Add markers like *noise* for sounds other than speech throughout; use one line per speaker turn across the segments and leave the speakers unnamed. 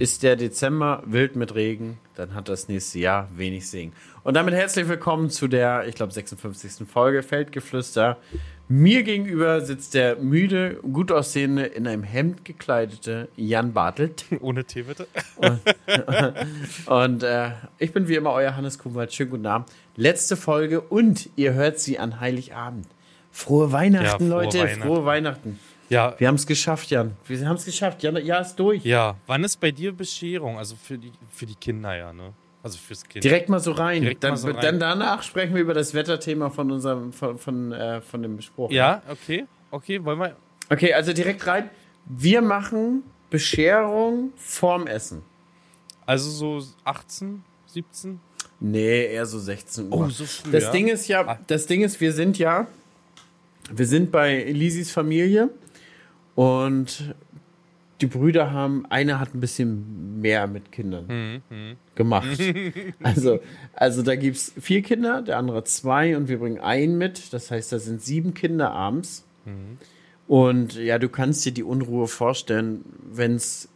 Ist der Dezember wild mit Regen, dann hat das nächste Jahr wenig Segen. Und damit herzlich willkommen zu der, ich glaube, 56. Folge Feldgeflüster. Mir gegenüber sitzt der müde, gut aussehende, in einem Hemd gekleidete Jan Bartelt. *laughs*
Ohne Tee bitte.
Und, *laughs* und äh, ich bin wie immer euer Hannes Kuhwald. Schönen guten Abend. Letzte Folge und ihr hört sie an Heiligabend. Frohe Weihnachten,
Ja, frohe
Leute.
Weihnachten.
Frohe Weihnachten.
Ja,
Wir haben es geschafft, Jan. Wir haben es geschafft. Jan, ja, ist durch.
ja. Wann ist bei dir Bescherung? Also für die, für die Kinder ja, ne? Also fürs Kind.
Direkt mal so rein.
Direkt
dann,
mal so rein.
dann danach sprechen wir über das Wetterthema von unserem von, von, äh, von dem Spruch.
Ja, okay. Okay, wollen wir.
Okay, also direkt rein. Wir machen Bescherung vorm Essen.
Also so 18, 17?
Nee, eher so 16 Uhr.
Oh, so früh,
das
ja?
Ding ist ja,
Ah.
das Ding ist, wir sind ja, wir sind bei Lisis Familie und die Brüder haben, einer hat ein bisschen mehr mit Kindern
Hm, hm.
gemacht. *laughs* also, also da gibt es vier Kinder, der andere zwei und wir bringen einen mit. Das heißt, da sind sieben Kinder abends.
Mhm.
Und ja, du kannst dir die Unruhe vorstellen, wenn es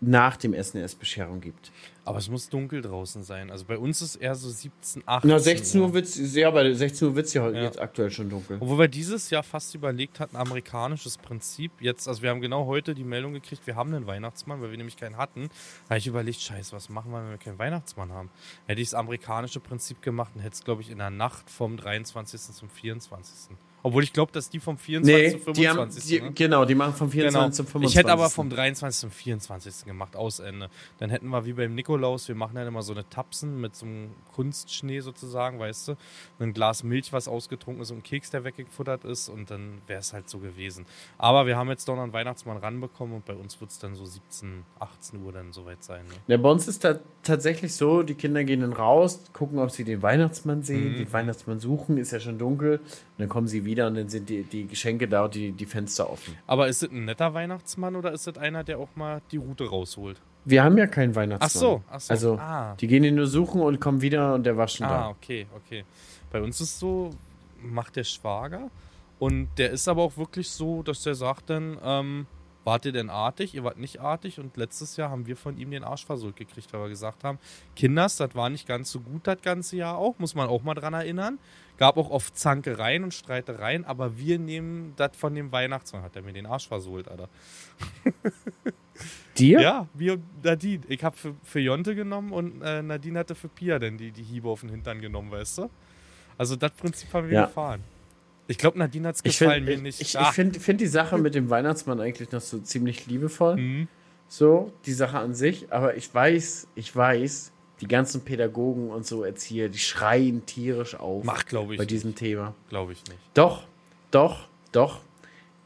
nach dem Essen erst Bescherung gibt.
Aber es muss dunkel draußen sein. Also bei uns ist eher so 17, 18.
Na, 16 Uhr wird's, ja, bei 16 Uhr wird es ja,
Ja.
jetzt aktuell schon dunkel.
Obwohl wir dieses Jahr fast überlegt hatten, amerikanisches Prinzip. Jetzt, also wir haben genau heute die Meldung gekriegt, wir haben einen Weihnachtsmann, weil wir nämlich keinen hatten. Da habe ich überlegt, scheiße, was machen wir, wenn wir keinen Weihnachtsmann haben? Hätte ich das amerikanische Prinzip gemacht und hätte es, glaube ich, in der Nacht vom 23. zum 24. Obwohl ich glaube, dass die vom 24.
Nee,
zum
die haben,
25.
die,
ne?
genau, die machen vom 24
Genau.
zum 25.
Ich hätte aber vom 23. zum 24. gemacht, aus Ende. Dann hätten wir wie beim Nikolaus, wir machen dann immer so eine Tapsen mit so einem Kunstschnee sozusagen, weißt du? Ein Glas Milch, was ausgetrunken ist und ein Keks, der weggefuttert ist und dann wäre es halt so gewesen. Aber wir haben jetzt doch noch einen Weihnachtsmann ranbekommen und bei uns wird es dann so 17, 18 Uhr dann soweit sein. Ne?
Ja, bei uns ist da tatsächlich so, die Kinder gehen dann raus, gucken, ob sie den Weihnachtsmann sehen,
Mhm.
den Weihnachtsmann suchen, ist ja schon dunkel. Und dann kommen sie wieder und dann sind die, die Geschenke da und die, die Fenster offen.
Aber ist es ein netter Weihnachtsmann oder ist es einer, der auch mal die Route rausholt?
Wir haben ja keinen Weihnachtsmann.
Ach so, ach so.
Also,
ah.
die gehen ihn nur suchen und kommen wieder und der war schon
Ah,
da.
okay, okay. Bei uns ist so, macht der Schwager und der ist aber auch wirklich so, dass der sagt dann, ähm, wart ihr denn artig? Ihr wart nicht artig und letztes Jahr haben wir von ihm den Arsch versohlt gekriegt, weil wir gesagt haben, Kinders, das war nicht ganz so gut das ganze Jahr auch, muss man auch mal dran erinnern. Gab auch oft Zankereien und Streitereien, aber wir nehmen das von dem Weihnachtsmann, hat er mir den Arsch versohlt, Alter. *laughs*
Dir?
Ja, wir Nadine. Ich habe für, für Jonte genommen und äh, Nadine hatte für Pia dann die, die Hiebe auf den Hintern genommen, weißt du? Also das Prinzip haben wir
Ja.
gefahren. Ich glaube, Nadine hat es gefallen,
finde
mir nicht.
ich, ich
Ah.
find, find die Sache mit dem Weihnachtsmann eigentlich noch so ziemlich liebevoll.
Mhm.
So, die Sache an sich. Aber ich weiß, ich weiß, die ganzen Pädagogen und so Erzieher, die schreien tierisch auf
Macht, glaube ich.
bei diesem Thema.
Glaube ich nicht.
Doch, doch, doch.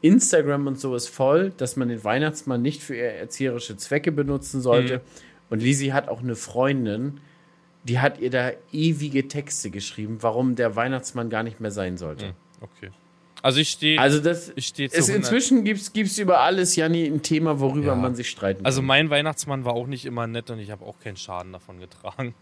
Instagram und so ist voll, dass man den Weihnachtsmann nicht für erzieherische Zwecke benutzen sollte.
Mhm.
Und Lisi hat auch eine Freundin, die hat ihr da ewige Texte geschrieben, warum der Weihnachtsmann gar nicht mehr sein sollte.
Mhm. Okay. Also ich stehe.
Also das
ich stehe zu 100
inzwischen gibt's gibt's über alles Janni ein Thema, worüber
Ja.
man sich streiten
Also
kann.
mein Weihnachtsmann war auch nicht immer nett und ich habe auch keinen Schaden davon getragen.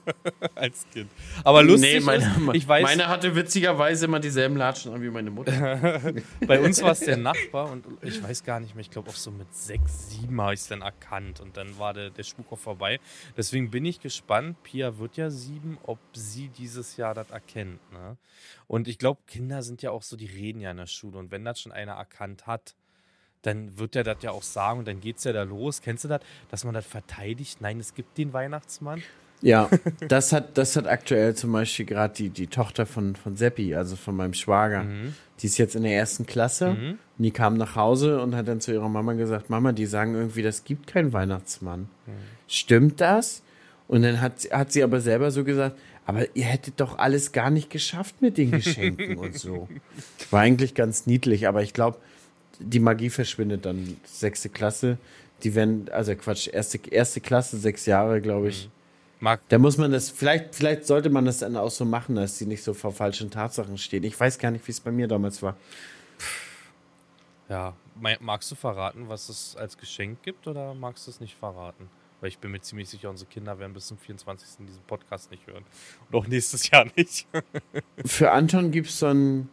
*laughs* Als Kind. Aber lustig
nee, meine,
ist, ich weiß,
meine hatte witzigerweise immer dieselben Latschen an wie meine Mutter. *laughs*
bei uns war es der Nachbar und ich weiß gar nicht mehr, ich glaube auch so mit sechs, sieben habe ich es dann erkannt und dann war der, der Spuk auch vorbei. Deswegen bin ich gespannt, Pia wird ja sieben, ob sie dieses Jahr das erkennt. Ne? Und ich glaube, Kinder sind ja auch so, die reden ja in der Schule und wenn das schon einer erkannt hat, dann wird er das ja auch sagen und dann geht es ja da los. Kennst du das, dass man das verteidigt? Nein, es gibt den Weihnachtsmann.
Ja, *laughs* das hat, das hat aktuell zum Beispiel gerade die, die Tochter von, von Seppi, also von meinem Schwager.
Mhm.
Die ist jetzt in der ersten Klasse und die kam nach Hause und hat dann zu ihrer Mama gesagt, Mama, die sagen irgendwie, das gibt keinen Weihnachtsmann.
Mhm.
Stimmt das? Und dann hat, sie- hat sie aber selber so gesagt, aber ihr hättet doch alles gar nicht geschafft mit den Geschenken und so. War eigentlich ganz niedlich, aber ich glaube, die Magie verschwindet dann. Sechste Klasse, die werden, also Quatsch, erste, erste Klasse, sechs Jahre, glaube ich.
Mag,
Da muss man das, vielleicht, vielleicht sollte man das dann auch so machen, dass sie nicht so vor falschen Tatsachen stehen. Ich weiß gar nicht, wie es bei mir damals war.
ja, magst du verraten, was es als Geschenk gibt oder magst du es nicht verraten? Weil ich bin mir ziemlich sicher, unsere Kinder werden bis zum 24. diesen Podcast nicht hören. Und auch nächstes Jahr nicht. *laughs*
Für Anton gibt es so ein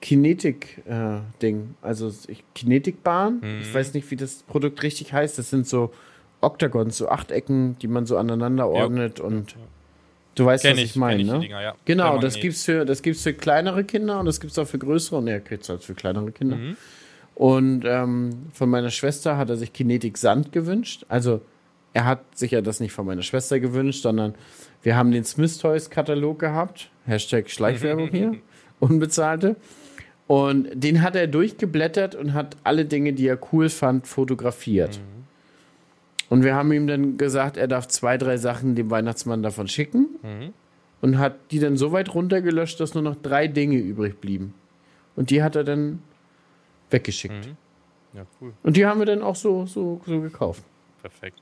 Kinetik-Ding. also ich- Kinetikbahn. Ich weiß nicht, wie das Produkt richtig heißt. Das sind so Octagons, so Achtecken, die man so aneinander ordnet und du weißt,
Kenn
was
ich,
ich meine, ne?
Dinger, ja.
Genau, das gibt's für das gibt's für kleinere Kinder und das gibt's auch für größere und er kriegt's halt für kleinere Kinder.
Mhm.
Und ähm, von meiner Schwester hat er sich Kinetik Sand gewünscht. Also er hat sich ja das nicht von meiner Schwester gewünscht, sondern wir haben den Smith Toys Katalog gehabt. Hashtag Schleichwerbung *laughs* hier. Unbezahlte. Und den hat er durchgeblättert und hat alle Dinge, die er cool fand, fotografiert. Und wir haben ihm dann gesagt, er darf zwei, drei Sachen dem Weihnachtsmann davon schicken.
Mhm.
Und hat die dann so weit runtergelöscht, dass nur noch drei Dinge übrig blieben. Und die hat er dann weggeschickt.
Mhm. Ja, cool.
Und die haben wir dann auch so, so, so gekauft.
Perfekt.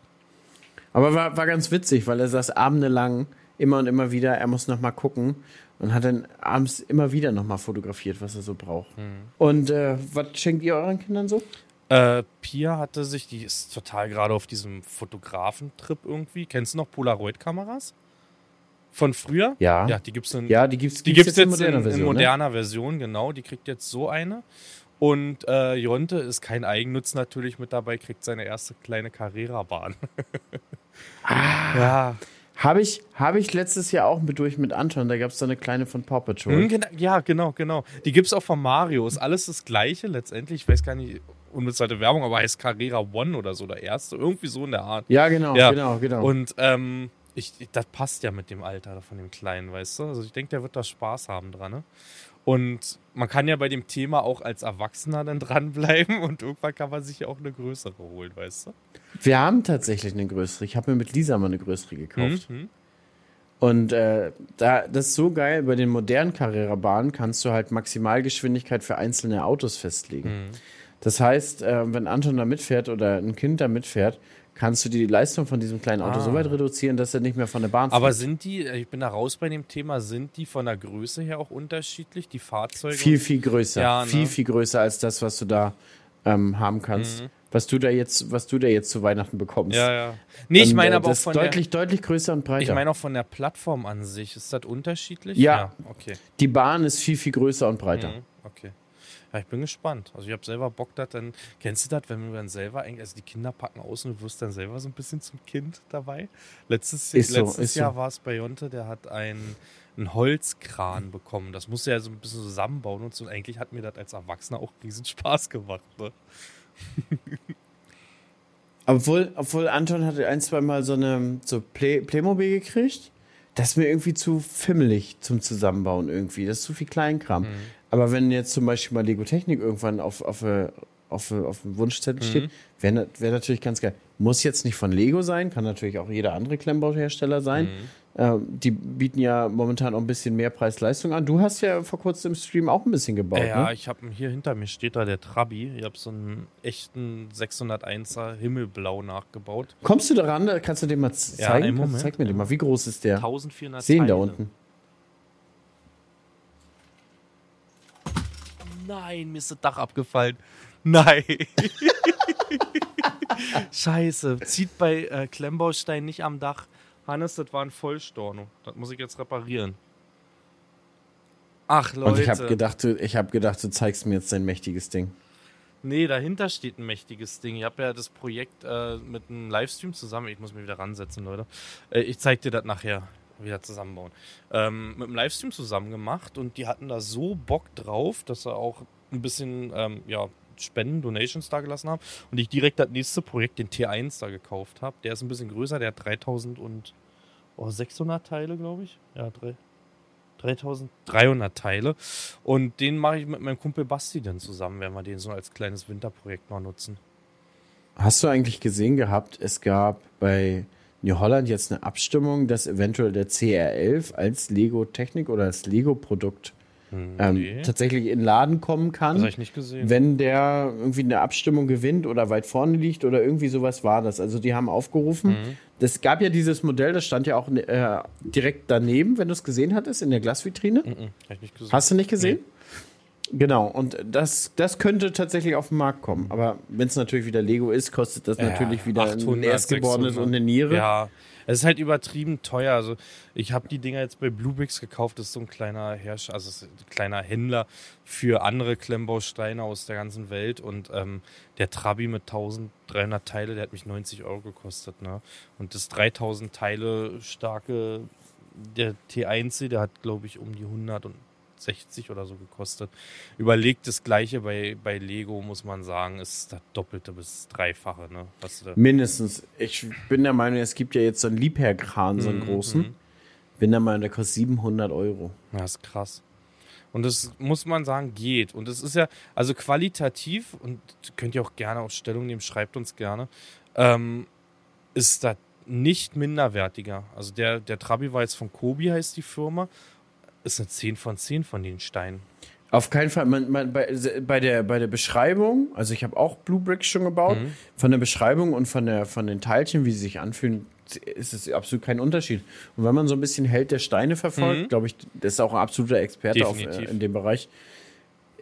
Aber war, war ganz witzig, weil er saß abendelang immer und immer wieder, er muss noch mal gucken und hat dann abends immer wieder noch mal fotografiert, was er so braucht. Und äh, was schenkt ihr euren Kindern so?
Äh, Pia hatte sich, die ist total gerade auf diesem Fotografentrip irgendwie. Kennst du noch Polaroid-Kameras? Von früher?
Ja.
Ja, die gibt's in,
Ja, die gibt's,
die gibt's jetzt in,
moderner
in
Version, ne?
moderner Version, genau. Die kriegt jetzt so eine. Und äh, Jonte ist kein Eigennutz natürlich mit dabei, kriegt seine erste kleine Carrera-Bahn. *laughs*
Ah.
Ja.
Habe ich, hab ich letztes Jahr auch mit durch mit Anton, da gab es so eine kleine von Paw Patrol.
Hm, gena- ja, genau, genau. Die gibt's auch von Mario. Ist alles das Gleiche letztendlich. Ich weiß gar nicht, unbezahlte Werbung, aber heißt Carrera One oder so, der erste. Irgendwie so in der Art.
Ja, genau,
Ja.
genau, genau.
Und ähm, ich, ich- das passt ja mit dem Alter von dem Kleinen, weißt du? Also ich denke, der wird da Spaß haben dran. Ne? Und man kann ja bei dem Thema auch als Erwachsener dann dranbleiben und irgendwann kann man sich ja auch eine größere holen, weißt du?
wir haben tatsächlich eine größere. Ich habe mir mit Lisa mal eine größere gekauft.
Mhm.
Und äh, da, das ist so geil, bei den modernen Carrera-Bahnen kannst du halt Maximalgeschwindigkeit für einzelne Autos festlegen.
Mhm.
Das heißt, äh, wenn Anton da mitfährt oder ein Kind da mitfährt, kannst du die Leistung von diesem kleinen Auto
Ah.
so weit reduzieren, dass er nicht mehr von der Bahn
Aber
fliegt.
sind die, ich bin da raus bei dem Thema, sind die von der Größe her auch unterschiedlich, die Fahrzeuge?
Viel, viel größer.
Ja, ne?
Viel, viel größer als das, was du da ähm, haben kannst. Was du da jetzt, was du da jetzt zu Weihnachten bekommst.
ja, ja. Nee, ich
Und,
meine
äh,
aber auch von
deutlich, deutlich größer und
der,
breiter.
ich meine auch von der Plattform an sich. Ist das unterschiedlich?
Ja.
okay.
die Bahn ist viel, viel größer und breiter.
Mhm, Okay. Ja, ich bin gespannt. Also ich habe selber Bock, das dann. Kennst du das, wenn du dann selber eigentlich, also die Kinder packen aus und du wirst dann selber so ein bisschen zum Kind dabei? Letztes,
Ist
letztes
ist so.
Jahr war es bei Jonte, der hat einen, einen Holzkran bekommen. Das musste er so ein bisschen zusammenbauen und so. Und eigentlich hat mir das als Erwachsener auch riesen Spaß gemacht. Ne? *laughs*
Obwohl, obwohl Anton hatte ein, zwei Mal so eine so Play, Playmobil gekriegt. Das ist mir irgendwie zu fimmelig zum Zusammenbauen irgendwie. Das ist zu viel Kleinkram.
Mhm.
Aber wenn jetzt zum Beispiel mal Lego Technik irgendwann auf, auf, äh, auf, äh, auf dem Wunschzettel
Mhm.
steht, wäre wär natürlich ganz geil. Muss jetzt nicht von Lego sein, kann natürlich auch jeder andere Klemmbauhersteller sein.
Mhm.
Ähm, die bieten ja momentan auch ein bisschen mehr Preis-Leistung an. Du hast ja vor kurzem im Stream auch ein bisschen gebaut.
ja,
ne?
ich habe hier hinter mir steht da der Trabi. Ich habe so einen echten 601er Himmelblau nachgebaut.
Kommst du daran? Kannst du den mal
Ja,
zeigen? Kannst-
Moment.
Zeig mir den mal. Wie groß ist der?
1400
Sehen da
Teile.
unten.
Nein, mir ist das Dach abgefallen. Nein. *laughs* Scheiße. Zieht bei äh, Klemmbaustein nicht am Dach. Hannes, das war ein Vollstorno. Das muss ich jetzt reparieren. Ach, Leute.
Und ich habe gedacht, ich habe gedacht, du zeigst mir jetzt dein mächtiges Ding.
Nee, dahinter steht ein mächtiges Ding. Ich habe ja das Projekt äh, mit einem Livestream zusammen. Ich muss mich wieder ransetzen, Leute. Äh, ich zeig dir das nachher wieder zusammenbauen. Ähm, mit einem Livestream zusammen gemacht und die hatten da so Bock drauf, dass sie auch ein bisschen ähm, ja, Spenden, Donations da gelassen haben und ich direkt das nächste Projekt, den T1 da gekauft habe. Der ist ein bisschen größer, der hat 3000 und oh, 600 Teile, glaube ich. Ja, drei. 3300 Teile. Und den mache ich mit meinem Kumpel Basti dann zusammen, wenn wir den so als kleines Winterprojekt mal nutzen.
Hast du eigentlich gesehen gehabt, es gab bei New Holland jetzt eine Abstimmung, dass eventuell der CR11 als Lego-Technik oder als Lego-Produkt ähm,
nee.
tatsächlich in den Laden kommen
Das
kann,
habe ich nicht gesehen.
wenn der irgendwie eine Abstimmung gewinnt oder weit vorne liegt oder irgendwie sowas war das. Also die haben aufgerufen.
Mhm.
Das gab ja dieses Modell, das stand ja auch äh, direkt daneben, wenn du es gesehen hattest, in der Glasvitrine.
Mhm, hab ich nicht gesehen.
Hast du nicht gesehen? Genau, und das, das könnte tatsächlich auf den Markt kommen. Aber wenn es natürlich wieder Lego ist, kostet das
Ja,
natürlich wieder ein
800,
Erstgeborenes
600.
und eine Niere.
Ja, Es ist halt übertrieben teuer. Also ich habe die Dinger jetzt bei Bluebricks gekauft. Das ist so ein kleiner Herrscher, also ein kleiner Händler für andere Klemmbausteine aus der ganzen Welt. Und ähm, der Trabi mit 1300 Teile, der hat mich 90 Euro gekostet. Ne? Und das 3000 Teile starke, der T1C, der hat glaube ich um die 100 und 60 oder so gekostet. Überlegt das gleiche bei, bei Lego, muss man sagen, ist das Doppelte bis Dreifache. Ne?
Mindestens. Ich bin der Meinung, es gibt ja jetzt so einen Liebherrkran, so einen mhm. großen. Bin der Meinung, der kostet 700 Euro.
Ja, ist krass. Und das muss man sagen, geht. Und es ist ja, also qualitativ, und könnt ihr auch gerne auf Stellung nehmen, schreibt uns gerne, ähm, ist das nicht minderwertiger. Also der, der Trabi war jetzt von Kobi, heißt die Firma ist eine 10 von 10 von den Steinen.
Auf keinen Fall. Man, man, bei, bei, der, bei der Beschreibung, also ich habe auch Blue Bricks schon gebaut, mhm. von der Beschreibung und von, der, von den Teilchen, wie sie sich anfühlen, ist es absolut kein Unterschied. Und wenn man so ein bisschen Held der Steine verfolgt, mhm. glaube ich, das ist auch ein absoluter Experte auf, äh, in dem Bereich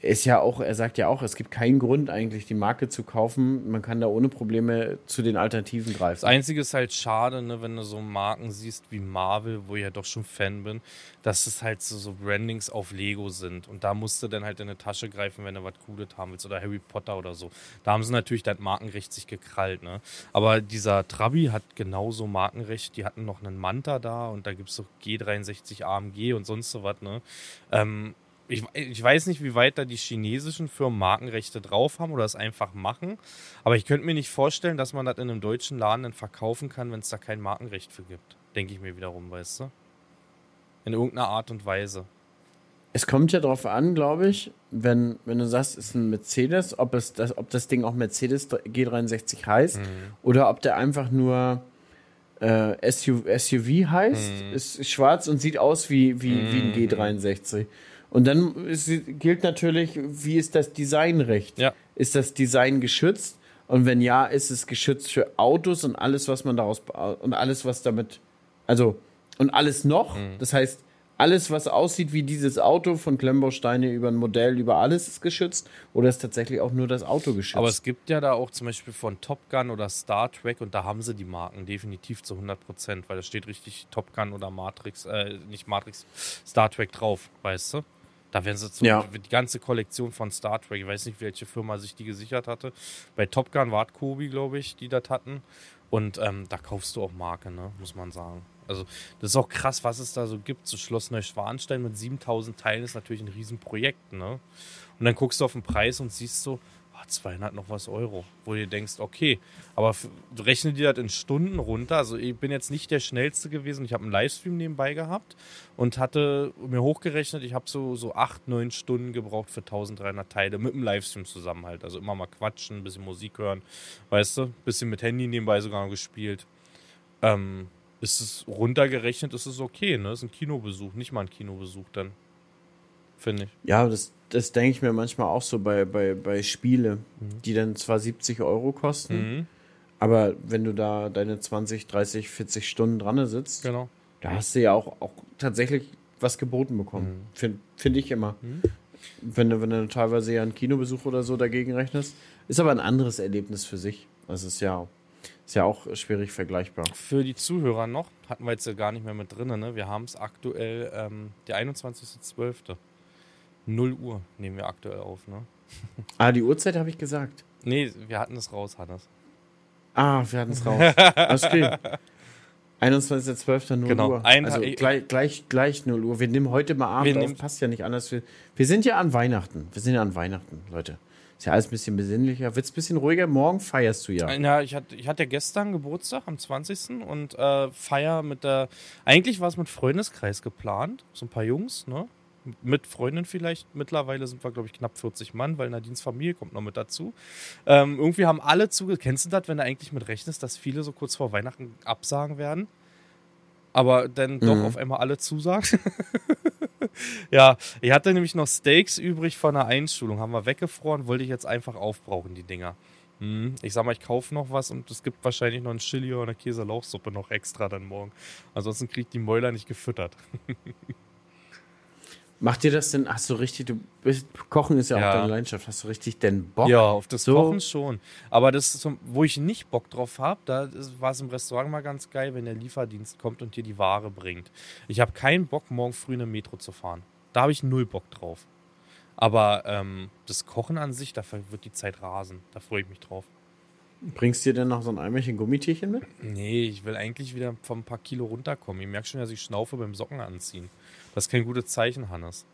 ist ja auch, er sagt ja auch, es gibt keinen Grund eigentlich, die Marke zu kaufen. Man kann da ohne Probleme zu den Alternativen greifen.
Das Einzige ist halt schade, ne, wenn du so Marken siehst wie Marvel, wo ich ja doch schon Fan bin, dass es halt so, so Brandings auf Lego sind. Und da musst du dann halt in eine Tasche greifen, wenn du was Cooles haben willst. Oder Harry Potter oder so. Da haben sie natürlich das Markenrecht sich gekrallt. Ne? Aber dieser Trabi hat genauso Markenrecht. Die hatten noch einen Manta da und da gibt es so G63 AMG und sonst so was. Ne? Ähm, ich, ich, weiß nicht, wie weit da die chinesischen Firmen Markenrechte drauf haben oder es einfach machen. Aber ich könnte mir nicht vorstellen, dass man das in einem deutschen Laden dann verkaufen kann, wenn es da kein Markenrecht für gibt. Denke ich mir wiederum, weißt du? In irgendeiner Art und Weise.
Es kommt ja darauf an, glaube ich, wenn, wenn du sagst, es ist ein Mercedes, ob, es das, ob das Ding auch Mercedes G63 heißt mhm. oder ob der einfach nur äh, SUV, heißt, mhm. ist schwarz und sieht aus wie, wie, mhm. wie ein mhm. G63. Und dann ist, gilt natürlich, wie ist das Designrecht? Ja. Ist das Design geschützt? Und wenn ja, ist es geschützt für Autos und alles, was man daraus und alles, was damit, also und alles noch. Mhm. Das heißt, alles, was aussieht wie dieses Auto, von Klemmbausteine über ein Modell, über alles ist geschützt oder ist tatsächlich auch nur das Auto geschützt?
Aber es gibt ja da auch zum Beispiel von Top Gun oder Star Trek und da haben sie die Marken definitiv zu 100 Prozent, weil da steht richtig Top Gun oder Matrix, äh, nicht Matrix, Star Trek drauf, weißt du? Da werden sie zum ja. die ganze Kollektion von Star Trek, ich weiß nicht, welche Firma sich die gesichert hatte. Bei Top Gun war es Kobi, glaube ich, die das hatten. Und ähm, da kaufst du auch Marke, ne? muss man sagen. Also, das ist auch krass, was es da so gibt. So Schloss Neuschwanstein mit 7000 Teilen ist natürlich ein Riesenprojekt, ne? Und dann guckst du auf den Preis und siehst so, 200 noch was Euro, wo du denkst, okay, aber rechne dir das in Stunden runter. Also ich bin jetzt nicht der schnellste gewesen. Ich habe einen Livestream nebenbei gehabt und hatte mir hochgerechnet, ich habe so, so 8, 9 Stunden gebraucht für 1300 Teile mit dem Livestream zusammen halt. Also immer mal quatschen, ein bisschen Musik hören, weißt du, bisschen mit Handy nebenbei sogar gespielt. Ähm, ist es runtergerechnet, ist es okay, ne? Ist ein Kinobesuch, nicht mal ein Kinobesuch dann. Finde ich.
Ja, das, das denke ich mir manchmal auch so bei, bei, bei Spiele, mhm. die dann zwar 70 Euro kosten, mhm. aber wenn du da deine 20, 30, 40 Stunden dran sitzt, genau. da hast du ja auch, auch tatsächlich was geboten bekommen. Mhm. Finde find ich immer. Mhm. Wenn, du, wenn du teilweise ja einen Kinobesuch oder so dagegen rechnest. Ist aber ein anderes Erlebnis für sich. Das ist ja, ist ja auch schwierig vergleichbar.
Für die Zuhörer noch, hatten wir jetzt ja gar nicht mehr mit drin, ne? Wir haben es aktuell ähm, der 21.12. 0 Uhr nehmen wir aktuell auf, ne? *laughs*
Ah, die Uhrzeit habe ich gesagt.
Nee, wir hatten es raus, Hannes.
Ah, wir hatten es raus. *laughs* Alles okay. 21.12. genau. Uhr. Ein, also gleich, gleich, gleich 0 Uhr. Wir nehmen heute mal Abend auf, passt ja nicht anders. Wir, wir sind ja an Weihnachten. Wir sind ja an Weihnachten, Leute. Ist ja alles ein bisschen besinnlicher. Wird es ein bisschen ruhiger? Morgen feierst du ja.
Ja, ich hatte, ich hatte gestern Geburtstag am 20. und äh, feier mit der. Eigentlich war es mit Freundeskreis geplant. So ein paar Jungs, ne? Mit Freundin vielleicht. Mittlerweile sind wir, glaube ich, knapp 40 Mann, weil Nadines Familie kommt noch mit dazu. Ähm, irgendwie haben alle zuge... Kennst du das, wenn du eigentlich mit rechnest, dass viele so kurz vor Weihnachten absagen werden? Aber dann doch mhm. auf einmal alle zusagen? *laughs* ja, ich hatte nämlich noch Steaks übrig von einer Einschulung. Haben wir weggefroren, wollte ich jetzt einfach aufbrauchen, die Dinger. Hm, ich sag mal, ich kaufe noch was und es gibt wahrscheinlich noch ein Chili oder eine Käse-Lauchsuppe noch extra dann morgen. Ansonsten kriegt die Mäuler nicht gefüttert. *laughs*
Macht dir das denn, hast du richtig, du bist, Kochen ist ja,
Ja.
auch deine Leidenschaft, hast du richtig denn Bock?
Ja, auf das
So.
Kochen schon. Aber das, ist wo ich nicht Bock drauf habe, da war es im Restaurant mal ganz geil, wenn der Lieferdienst kommt und dir die Ware bringt. Ich habe keinen Bock, morgen früh eine Metro zu fahren. Da habe ich null Bock drauf. Aber ähm, das Kochen an sich, da wird die Zeit rasen. Da freue ich mich drauf.
Bringst dir denn noch so ein Eimerchen Gummitierchen mit?
Nee, ich will eigentlich wieder von ein paar Kilo runterkommen. Ich merke schon, dass ich schnaufe beim Socken anziehen. Das ist kein gutes Zeichen, Hannes.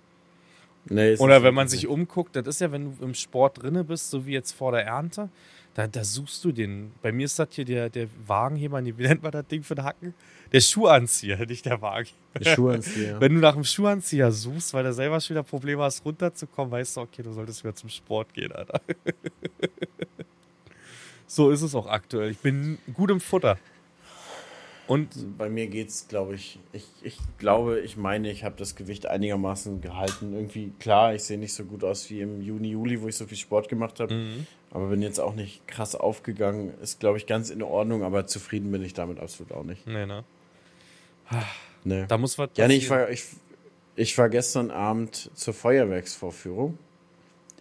Nee,
Oder wenn man sich umguckt, das ist ja, wenn du im Sport drinne bist, so wie jetzt vor der Ernte, da, da suchst du den. Bei mir ist das hier der, der Wagenheber, wie nennt man das Ding für den Hacken? Der Schuhanzieher, *laughs* nicht der Wagen.
Die Schuhe anziehen.
Wenn du nach einem Schuhanzieher suchst, weil du selber schon wieder Probleme hast, runterzukommen, weißt du, okay, du solltest wieder zum Sport gehen, Alter. *laughs* so ist es auch aktuell. Ich bin gut im Futter. Und
Bei mir geht's, glaube ich, ich, ich glaube, ich meine, ich habe das Gewicht einigermaßen gehalten. Irgendwie, klar, ich sehe nicht so gut aus wie im Juni, Juli, wo ich so viel Sport gemacht habe.
Mhm.
Aber bin jetzt auch nicht krass aufgegangen. Ist, glaube ich, ganz in Ordnung, aber zufrieden bin ich damit absolut auch nicht.
nee, ne?
Nee.
Da muss was
Ja, nee, ich war, ich, ich war gestern Abend zur Feuerwerksvorführung.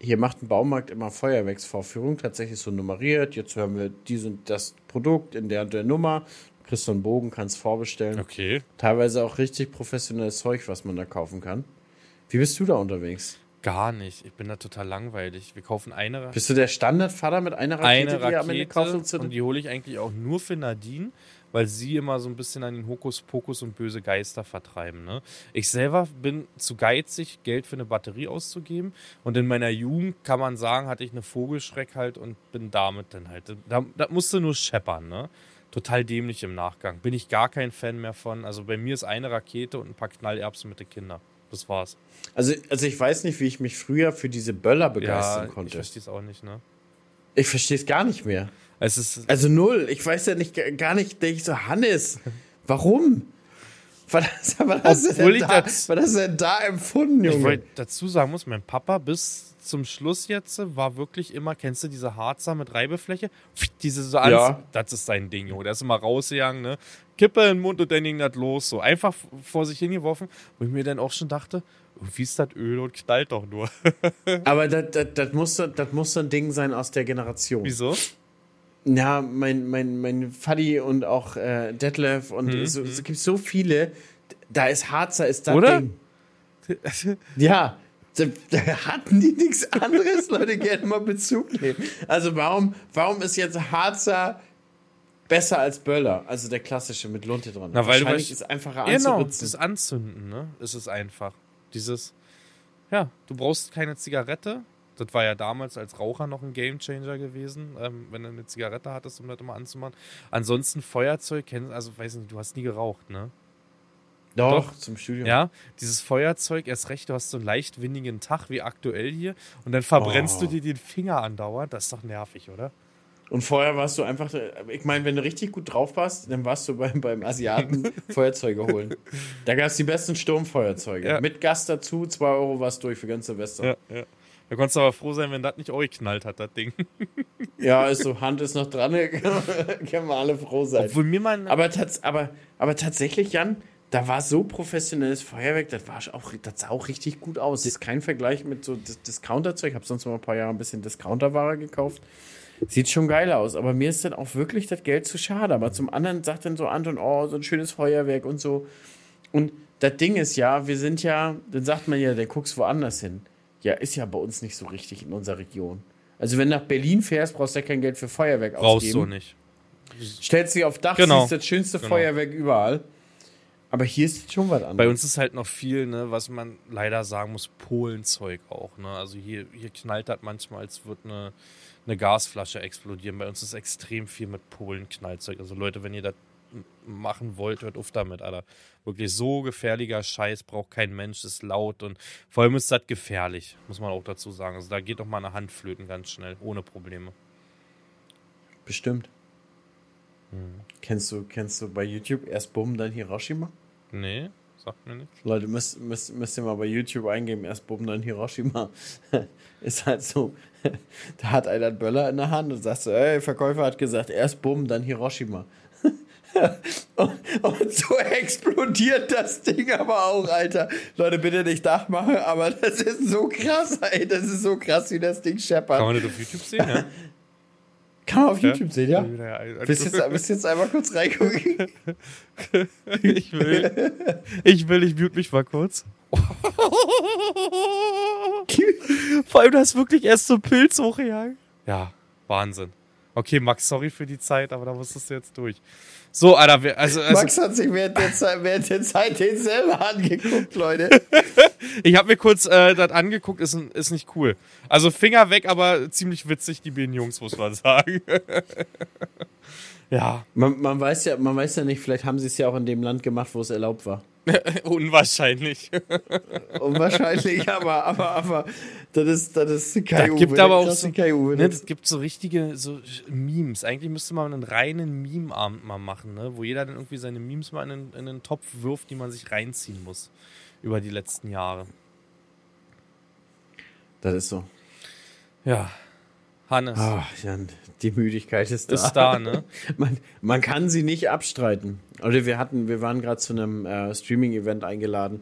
Hier macht ein Baumarkt immer Feuerwerksvorführung, tatsächlich so nummeriert. Jetzt hören wir dies und das Produkt in der und der Nummer. Du kriegst so einen Bogen, kannst vorbestellen.
Okay.
Teilweise auch richtig professionelles Zeug, was man da kaufen kann. Wie bist du da unterwegs?
Gar nicht. Ich bin da total langweilig. Wir kaufen eine
Bist du der Standardvater mit einer Rakete,
eine
die ihr am Ende
Rakete
zu
und die hole ich eigentlich auch nur für Nadine, weil sie immer so ein bisschen an den Hokuspokus und böse Geister vertreiben. Ne? Ich selber bin zu geizig, Geld für eine Batterie auszugeben und in meiner Jugend kann man sagen, hatte ich eine Vogelschreck halt und bin damit dann halt. Da, da musste nur scheppern, ne? Total dämlich im Nachgang. Bin ich gar kein Fan mehr von. Also bei mir ist eine Rakete und ein paar Knallerbsen mit den Kindern. Das war's.
also, also ich weiß nicht, wie ich mich früher für diese Böller begeistern
Ja, ich
konnte.
verstehe es auch nicht, ne?
Ich verstehe es gar nicht mehr.
Es ist,
Also null. Ich weiß ja nicht, gar nicht, denke ich so, Hannes, warum? Was, was, hast du denn
ich
da,
das-
was hast du denn da empfunden,
Ich
Junge?
wollte dazu sagen muss, mein Papa bis zum Schluss jetzt war wirklich immer, kennst du diese Harzer mit Reibefläche? Diese so alles,
Ja.
das ist sein Ding, Junge. Der ist immer rausgegangen, ne? Kippe in den Mund und dann ging das los. So einfach vor sich hingeworfen, wo ich mir dann auch schon dachte, irgendwie ist das Öl und knallt doch nur. *laughs*
Aber das, das, das, muss, so- das muss so ein Ding sein aus der Generation.
Wieso?
Ja, mein, mein, mein Faddy und auch äh, Detlef und
Mhm,
so, es gibt so viele. Da ist Harzer, ist das
Oder?
Ding. *laughs* Ja, da, da hatten die nichts anderes, Leute, gerne mal Bezug nehmen. Also warum, warum ist jetzt Harzer besser als Böller? Also der klassische mit Lunte dran.
Na, weil du
Wahrscheinlich
weißt-
ist einfacher
Genau,
anzuritzen.
das Anzünden, ne? Ist es einfach. Dieses, ja, du brauchst keine Zigarette. Das war ja damals als Raucher noch ein Gamechanger gewesen, ähm, wenn du eine Zigarette hattest, um das immer anzumachen. Ansonsten Feuerzeug, also weiß nicht, du hast nie geraucht, ne?
Doch,
Doch.
zum Studium.
Ja, dieses Feuerzeug, erst recht, du hast so einen leicht windigen Tag wie aktuell hier und dann verbrennst
Oh.
du dir den Finger andauernd. Das ist doch nervig, oder?
Und vorher warst du einfach, ich meine, wenn du richtig gut drauf warst, dann warst du beim, beim Asiaten *laughs* Feuerzeuge holen. Da gab es die besten Sturmfeuerzeuge.
Ja.
Mit Gast dazu, 2 Euro warst durch für ganz Silvester.
Ja, ja. Da konntest du aber froh sein, wenn das nicht euch knallt hat, das Ding. *laughs*
Ja, ist so, Hand ist noch dran, *laughs* können wir alle froh sein.
Obwohl mir mal.
Aber, tats aber, aber tatsächlich, Jan, da war so professionelles Feuerwerk, das, war auch, das sah auch richtig gut aus. Das ist kein Vergleich mit so Dis Discounter-Zeug. Ich habe sonst mal ein paar Jahre ein bisschen Discounter-Ware gekauft. Sieht schon geil aus, aber mir ist dann auch wirklich das Geld zu schade. Aber zum anderen sagt dann so Anton, oh, so ein schönes Feuerwerk und so. Und das Ding ist ja, wir sind ja, dann sagt man ja, der guckst woanders hin. Ja, ist ja bei uns nicht so richtig in unserer Region. Also wenn du nach Berlin fährst, brauchst du ja kein Geld für Feuerwerk
brauchst du
ausgeben.
nicht.
Stellst dich auf Dach,
Genau.
siehst das schönste
Genau.
Feuerwerk überall. Aber hier ist schon was anderes.
Bei uns ist halt noch viel, ne, was man leider sagen muss, Polenzeug auch. Ne? Also hier, hier knallt das manchmal, als würde eine, eine Gasflasche explodieren. Bei uns ist extrem viel mit Polen-Knallzeug. Also Leute, wenn ihr das machen wollt, hört auf damit, Alter. Wirklich so gefährlicher Scheiß braucht kein Mensch, ist laut und vor allem ist das gefährlich, muss man auch dazu sagen. Also da geht doch mal eine Hand flöten ganz schnell, ohne Probleme.
Bestimmt.
Hm.
Kennst du, kennst du bei YouTube erst Bumm, dann Hiroshima?
Nee, sagt mir nicht.
Leute, müsst, müsst, müsst ihr mal bei YouTube eingeben, erst Bumm, dann Hiroshima. *laughs* ist halt so, *laughs* da hat einer einen Böller in der Hand und sagt so, ey, Verkäufer hat gesagt, erst Bumm, dann Hiroshima. Und, *laughs* und, so explodiert das Ding aber auch, Alter. Leute, bitte nicht nachmachen, aber das ist so krass, ey. Das ist so krass, wie das Ding scheppert.
Kann man das auf YouTube sehen, ja? *laughs*
Kann man auf YouTube ja? sehen, ja? Willst du jetzt, jetzt einmal kurz reingucken? *laughs*
ich will. Ich will, ich mute mich mal kurz. Vor allem, du hast wirklich erst so Pilz hochgejagen. Ja, Wahnsinn. Okay, Max, sorry für die Zeit, aber da musstest du jetzt durch. So, Alter, also, also
Max hat sich während der, Zeit, während der Zeit den selber angeguckt, Leute. *laughs*
ich habe mir kurz äh, das angeguckt, ist, ist nicht cool. Also Finger weg, aber ziemlich witzig, die beiden Jungs, muss man sagen. *laughs* ja.
Man, man, weiß ja. Man weiß ja nicht, vielleicht haben sie es ja auch in dem Land gemacht, wo es erlaubt war. *laughs*
Unwahrscheinlich. *laughs*
Unwahrscheinlich, aber, aber, aber das ist, das ist
kein da gibt Uwe, aber auch so, ne, das gibt so richtige so Memes. Eigentlich müsste man einen reinen Meme-Abend mal machen, ne? wo jeder dann irgendwie seine Memes mal in in einen Topf wirft, die man sich reinziehen muss über die letzten Jahre.
Das ist so.
Ja. Hannes.
Ach, Jan, die Müdigkeit ist da.
Ist da, ne? *laughs*
man, man kann sie nicht abstreiten. Also wir hatten, wir waren gerade zu einem äh, Streaming-Event eingeladen.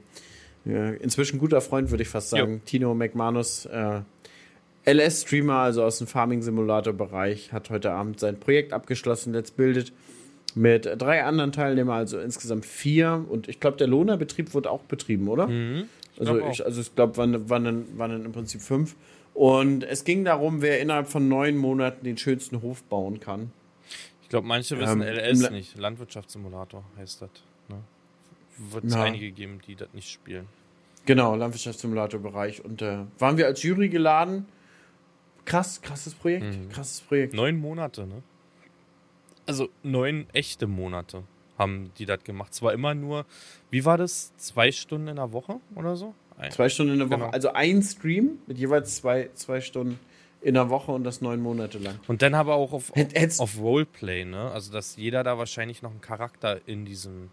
Ja, inzwischen guter Freund, würde ich fast sagen. Jo. Tino McManus, äh, LS-Streamer, also aus dem Farming-Simulator-Bereich, hat heute Abend sein Projekt abgeschlossen, Let's Build mit drei anderen Teilnehmern, also insgesamt vier. Und ich glaube, der Lohnerbetrieb wird auch betrieben, oder? Mhm, ich also, ich, also ich glaube, waren, waren, waren im Prinzip fünf. Und es ging darum, wer innerhalb von neun Monaten den schönsten Hof bauen kann.
Ich glaube, manche wissen ähm, LS nicht. Landwirtschaftssimulator heißt das. Ne? Wird es einige geben, die das nicht spielen.
Genau, Landwirtschaftssimulator-Bereich. Und äh, waren wir als Jury geladen. Krass, krasses Projekt. Mhm. Krasses Projekt.
Neun Monate, ne? Also neun echte Monate haben die das gemacht. Zwar immer nur, wie war das? Zwei Stunden in der Woche oder so?
Ein. Zwei Stunden in der Woche. Genau. Also ein Stream mit jeweils zwei, zwei Stunden in der Woche und das neun Monate lang.
Und dann aber auch auf, *laughs* auf, auf Roleplay, ne? Also dass jeder da wahrscheinlich noch einen Charakter in diesem,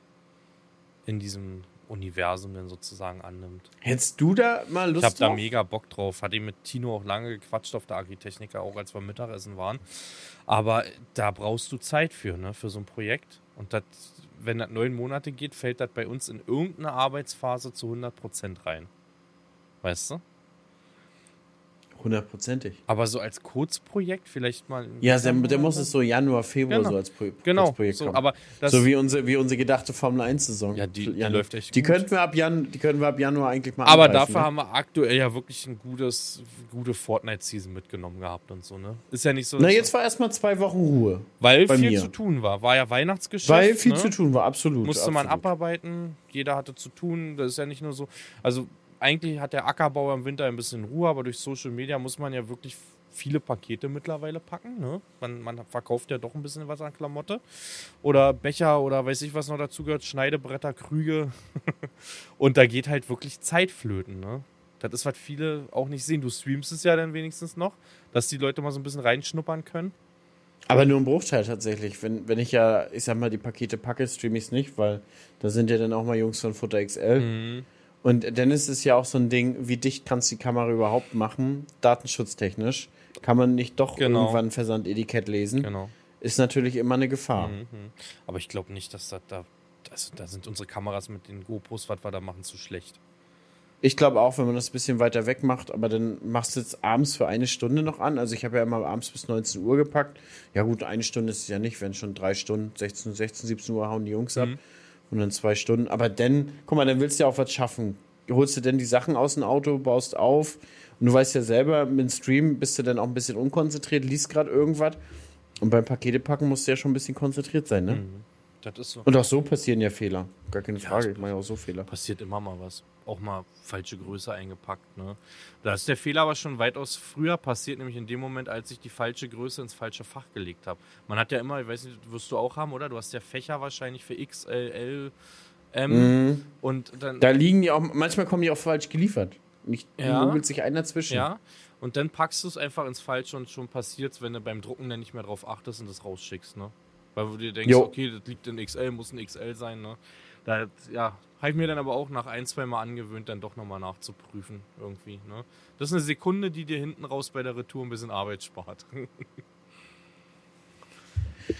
in diesem Universum dann sozusagen annimmt.
Hättest du da mal Lust
Ich hab drauf? da mega Bock drauf. Hatte ich mit Tino auch lange gequatscht auf der Agritechniker, auch als wir Mittagessen waren. Aber da brauchst du Zeit für, ne? Für so ein Projekt. Und das wenn das neun Monate geht, fällt das bei uns in irgendeine Arbeitsphase zu 100% rein. Weißt du?
Hundertprozentig.
Aber so als Kurzprojekt vielleicht mal.
Ja, der, der muss es so Januar, Februar
genau.
so als, Pro
genau.
als Projekt
so. Aber
so wie unsere, wie unsere gedachte Formel 1-Saison.
Ja, die, die läuft echt
die gut. Könnten wir ab Jan, die können wir ab Januar eigentlich mal
Aber dafür ne? haben wir aktuell ja wirklich ein gutes, gute Fortnite-Season mitgenommen gehabt und so, ne? Ist ja nicht so.
Na, jetzt war erstmal zwei Wochen Ruhe.
Weil viel mir. zu tun war. War ja Weihnachtsgeschäft.
Weil viel
ne?
zu tun war, absolut.
Musste
absolut.
man abarbeiten. Jeder hatte zu tun. Das ist ja nicht nur so. Also eigentlich hat der Ackerbauer im Winter ein bisschen Ruhe, aber durch Social Media muss man ja wirklich viele Pakete mittlerweile packen. Ne? Man, man, verkauft ja doch ein bisschen was an Klamotte. Oder Becher oder weiß ich was noch dazu gehört, Schneidebretter, Krüge. *laughs* und da geht halt wirklich Zeit flöten. Ne? Das ist, was viele auch nicht sehen. Du streamst es ja dann wenigstens noch, dass die Leute mal so ein bisschen reinschnuppern können.
Aber nur ein Bruchteil tatsächlich. Wenn, wenn ich ja, ich sag mal, die Pakete packe, streame ich es nicht, weil da sind ja dann auch mal Jungs von Futter XL. Mhm. Und dann ist es ja auch so ein Ding, wie dicht kannst du die Kamera überhaupt machen, datenschutztechnisch. Kann man nicht doch genau. irgendwann Versandetikett lesen.
Genau.
Ist natürlich immer eine Gefahr. Mhm.
Aber ich glaube nicht, dass das da, also da sind unsere Kameras mit den GoPros, was wir da machen, zu schlecht.
Ich glaube auch, wenn man das ein bisschen weiter weg macht, aber dann machst du es abends für eine Stunde noch an. Also ich habe ja immer abends bis 19 Uhr gepackt. Ja gut, eine Stunde ist es ja nicht, wenn schon drei Stunden, 16, 16, 17 Uhr hauen die Jungs ab. Mhm und dann zwei Stunden. Aber dann, guck mal, dann willst du ja auch was schaffen. Holst du denn die Sachen aus dem Auto, baust auf und du weißt ja selber, mit dem Stream bist du dann auch ein bisschen unkonzentriert, liest gerade irgendwas. Und beim Paketepacken musst du ja schon ein bisschen konzentriert sein, ne? Mhm.
Das ist so.
Und auch so passieren ja Fehler. Gar keine Frage, ich mache ja auch so Fehler.
Passiert immer mal was. Auch mal falsche Größe eingepackt. Ne? Da ist der Fehler aber schon weitaus früher passiert, nämlich in dem Moment, als ich die falsche Größe ins falsche Fach gelegt habe. Man hat ja immer, ich weiß nicht, wirst du auch haben, oder? Du hast ja Fächer wahrscheinlich für XL, M. Mhm. Und dann.
Da liegen die auch, manchmal kommen die auch falsch geliefert. Nicht ja. sich einer dazwischen.
Ja. Und dann packst du es einfach ins Falsche und schon passiert wenn du beim Drucken dann nicht mehr drauf achtest und das rausschickst, ne? Weil du dir denkst, jo. okay, das liegt in XL, muss ein XL sein, ne? Da, ja, habe ich mir dann aber auch nach ein, zwei Mal angewöhnt, dann doch nochmal nachzuprüfen, irgendwie, ne? Das ist eine Sekunde, die dir hinten raus bei der Retour ein bisschen Arbeit spart. *laughs*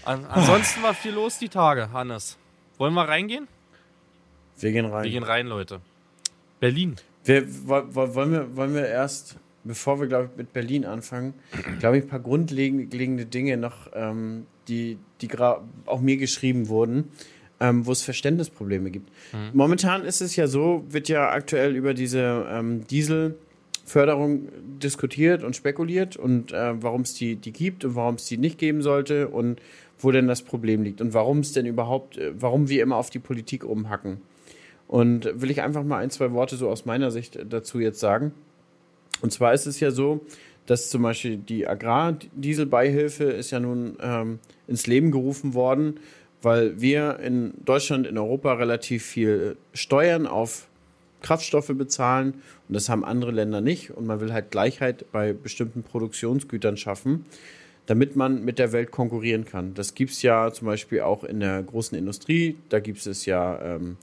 An, ansonsten war viel los die Tage, Hannes. wollen wir reingehen?
Wir gehen rein.
Wir gehen rein, Leute. Berlin.
Wir, wollen, wir, wollen wir erst, bevor wir, glaube ich, mit Berlin anfangen, glaube ich, ein paar grundlegende Dinge noch, ähm, die, die auch mir geschrieben wurden, ähm, wo es Verständnisprobleme gibt. Mhm. Momentan ist es ja so, wird ja aktuell über diese ähm, Dieselförderung diskutiert und spekuliert und äh, warum es die, die gibt und warum es die nicht geben sollte und wo denn das Problem liegt und warum es denn überhaupt, äh, warum wir immer auf die Politik umhacken. Und will ich einfach mal ein, zwei Worte so aus meiner Sicht dazu jetzt sagen. Und zwar ist es ja so, dass zum Beispiel die Agrardieselbeihilfe ist ja nun ähm, ins Leben gerufen worden, weil wir in Deutschland, in Europa relativ viel Steuern auf Kraftstoffe bezahlen und das haben andere Länder nicht. Und man will halt Gleichheit bei bestimmten Produktionsgütern schaffen, damit man mit der Welt konkurrieren kann. Das gibt es ja zum Beispiel auch in der großen Industrie. Da gibt es ja ähm,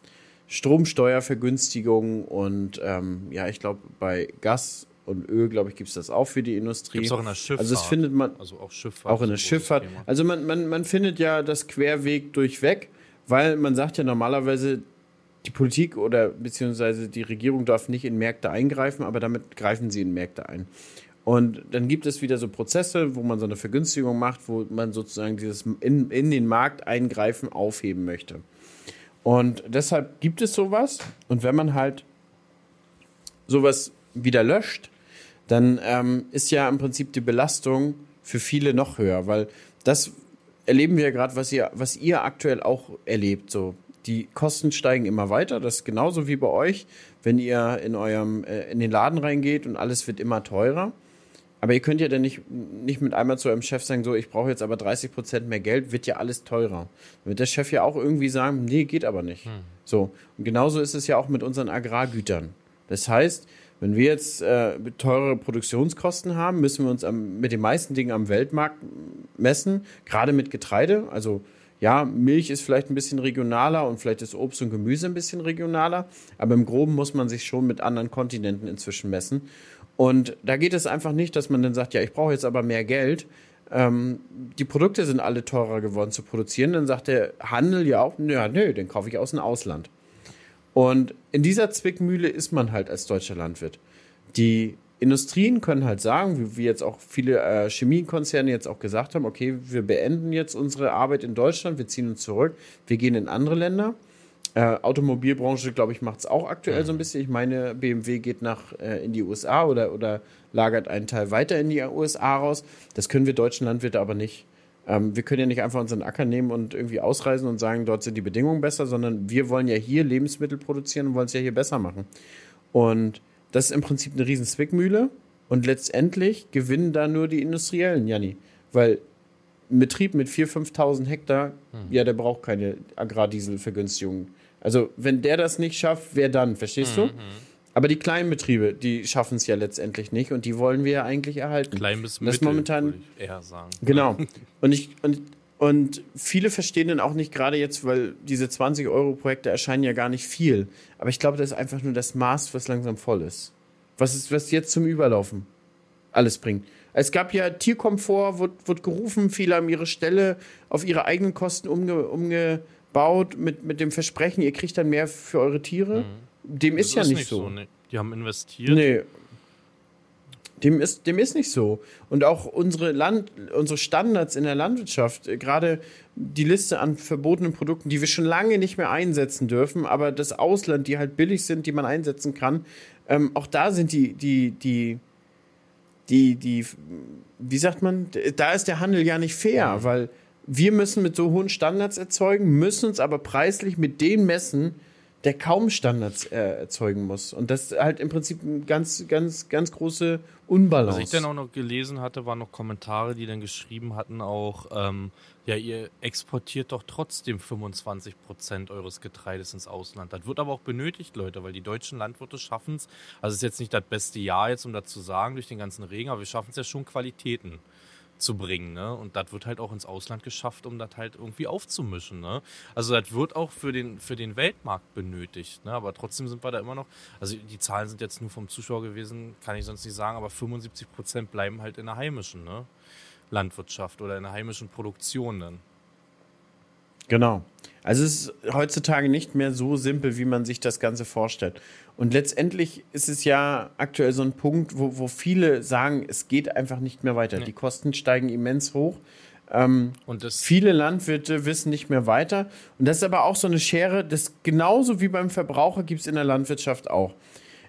Stromsteuervergünstigungen und ähm, ja, ich glaube, bei Gas und Öl, glaube ich, gibt es das auch für die Industrie. Gibt
es auch in der Schifffahrt.
Also das findet man
also auch, Schifffahrt
auch in der Schifffahrt. Thema. Also man, man, man findet ja das Querweg durchweg, weil man sagt ja normalerweise, die Politik oder beziehungsweise die Regierung darf nicht in Märkte eingreifen, aber damit greifen sie in Märkte ein. Und dann gibt es wieder so Prozesse, wo man so eine Vergünstigung macht, wo man sozusagen dieses in, in den Markt eingreifen aufheben möchte. Und deshalb gibt es sowas. Und wenn man halt sowas wieder löscht, dann ähm, ist ja im Prinzip die Belastung für viele noch höher, weil das erleben wir ja gerade, was ihr, was ihr aktuell auch erlebt. So, die Kosten steigen immer weiter. Das ist genauso wie bei euch, wenn ihr in eurem äh, in den Laden reingeht und alles wird immer teurer. Aber ihr könnt ja dann nicht, nicht mit einmal zu eurem Chef sagen, so, ich brauche jetzt aber 30 Prozent mehr Geld, wird ja alles teurer. Dann wird der Chef ja auch irgendwie sagen, nee, geht aber nicht. Hm. So. Und genauso ist es ja auch mit unseren Agrargütern. Das heißt, wenn wir jetzt äh, teure Produktionskosten haben, müssen wir uns am, mit den meisten Dingen am Weltmarkt messen, gerade mit Getreide. Also ja, Milch ist vielleicht ein bisschen regionaler und vielleicht ist Obst und Gemüse ein bisschen regionaler, aber im Groben muss man sich schon mit anderen Kontinenten inzwischen messen. Und da geht es einfach nicht, dass man dann sagt, ja, ich brauche jetzt aber mehr Geld. Ähm, die Produkte sind alle teurer geworden zu produzieren. Dann sagt der Handel ja auch, ja, nö, den kaufe ich aus dem Ausland. Und in dieser Zwickmühle ist man halt als deutscher Landwirt. Die Industrien können halt sagen, wie, jetzt auch viele äh, Chemiekonzerne jetzt auch gesagt haben, okay, wir beenden jetzt unsere Arbeit in Deutschland, wir ziehen uns zurück, wir gehen in andere Länder. Äh, Automobilbranche, glaube ich, macht es auch aktuell mhm. so ein bisschen. Ich meine, BMW geht nach äh, in die USA oder, oder lagert einen Teil weiter in die USA raus. Das können wir deutschen Landwirte aber nicht. Ähm, wir können ja nicht einfach unseren Acker nehmen und irgendwie ausreisen und sagen, dort sind die Bedingungen besser, sondern wir wollen ja hier Lebensmittel produzieren und wollen es ja hier besser machen. Und das ist im Prinzip eine riesen Zwickmühle. Und letztendlich gewinnen da nur die Industriellen, Janni. Weil ein Betrieb mit 4.000, 5.000 Hektar, hm. ja, der braucht keine Agrardieselvergünstigung. Also, wenn der das nicht schafft, wer dann? Verstehst mhm. du? Aber die kleinen Betriebe, die schaffen es ja letztendlich nicht und die wollen wir ja eigentlich erhalten.
Klein bis
mittel, momentan, würde
ich eher sagen.
Genau. *laughs* Und, ich, und, und viele verstehen dann auch nicht, gerade jetzt, weil diese 20-Euro-Projekte erscheinen ja gar nicht viel. Aber ich glaube, das ist einfach nur das Maß, was langsam voll ist. Was, ist, was jetzt zum Überlaufen alles bringt. Es gab ja Tierkomfort, wird, wird gerufen, viele haben ihre Stelle auf ihre eigenen Kosten umge, umge baut mit, mit dem Versprechen, ihr kriegt dann mehr für eure Tiere. Mhm. Dem ist ja ist nicht, nicht so. so nee.
Die haben investiert.
Nee. Dem ist, dem ist nicht so. Und auch unsere, Land, unsere Standards in der Landwirtschaft, äh, gerade die Liste an verbotenen Produkten, die wir schon lange nicht mehr einsetzen dürfen, aber das Ausland, die halt billig sind, die man einsetzen kann, ähm, auch da sind die, die, die, die, die, wie sagt man, da ist der Handel ja nicht fair, mhm. weil wir müssen mit so hohen Standards erzeugen, müssen uns aber preislich mit dem messen, der kaum Standards äh, erzeugen muss. Und das ist halt im Prinzip eine ganz, ganz, ganz große Unbalance.
Was ich dann auch noch gelesen hatte, waren noch Kommentare, die dann geschrieben hatten, auch, ähm, ja, ihr exportiert doch trotzdem 25 Prozent eures Getreides ins Ausland. Das wird aber auch benötigt, Leute, weil die deutschen Landwirte schaffen es. Also es ist jetzt nicht das beste Jahr jetzt, um das zu sagen, durch den ganzen Regen, aber wir schaffen es ja schon Qualitäten zu bringen. Ne? Und das wird halt auch ins Ausland geschafft, um das halt irgendwie aufzumischen. Ne? Also das wird auch für den, für den Weltmarkt benötigt. Ne? Aber trotzdem sind wir da immer noch, also die Zahlen sind jetzt nur vom Zuschauer gewesen, kann ich sonst nicht sagen, aber 75 Prozent bleiben halt in der heimischen ne? Landwirtschaft oder in der heimischen Produktion dann.
Genau. Also es ist heutzutage nicht mehr so simpel, wie man sich das Ganze vorstellt. Und letztendlich ist es ja aktuell so ein Punkt, wo, wo viele sagen, es geht einfach nicht mehr weiter. Nee. Die Kosten steigen immens hoch. Ähm, und viele Landwirte wissen nicht mehr weiter. Und das ist aber auch so eine Schere, das genauso wie beim Verbraucher gibt es in der Landwirtschaft auch.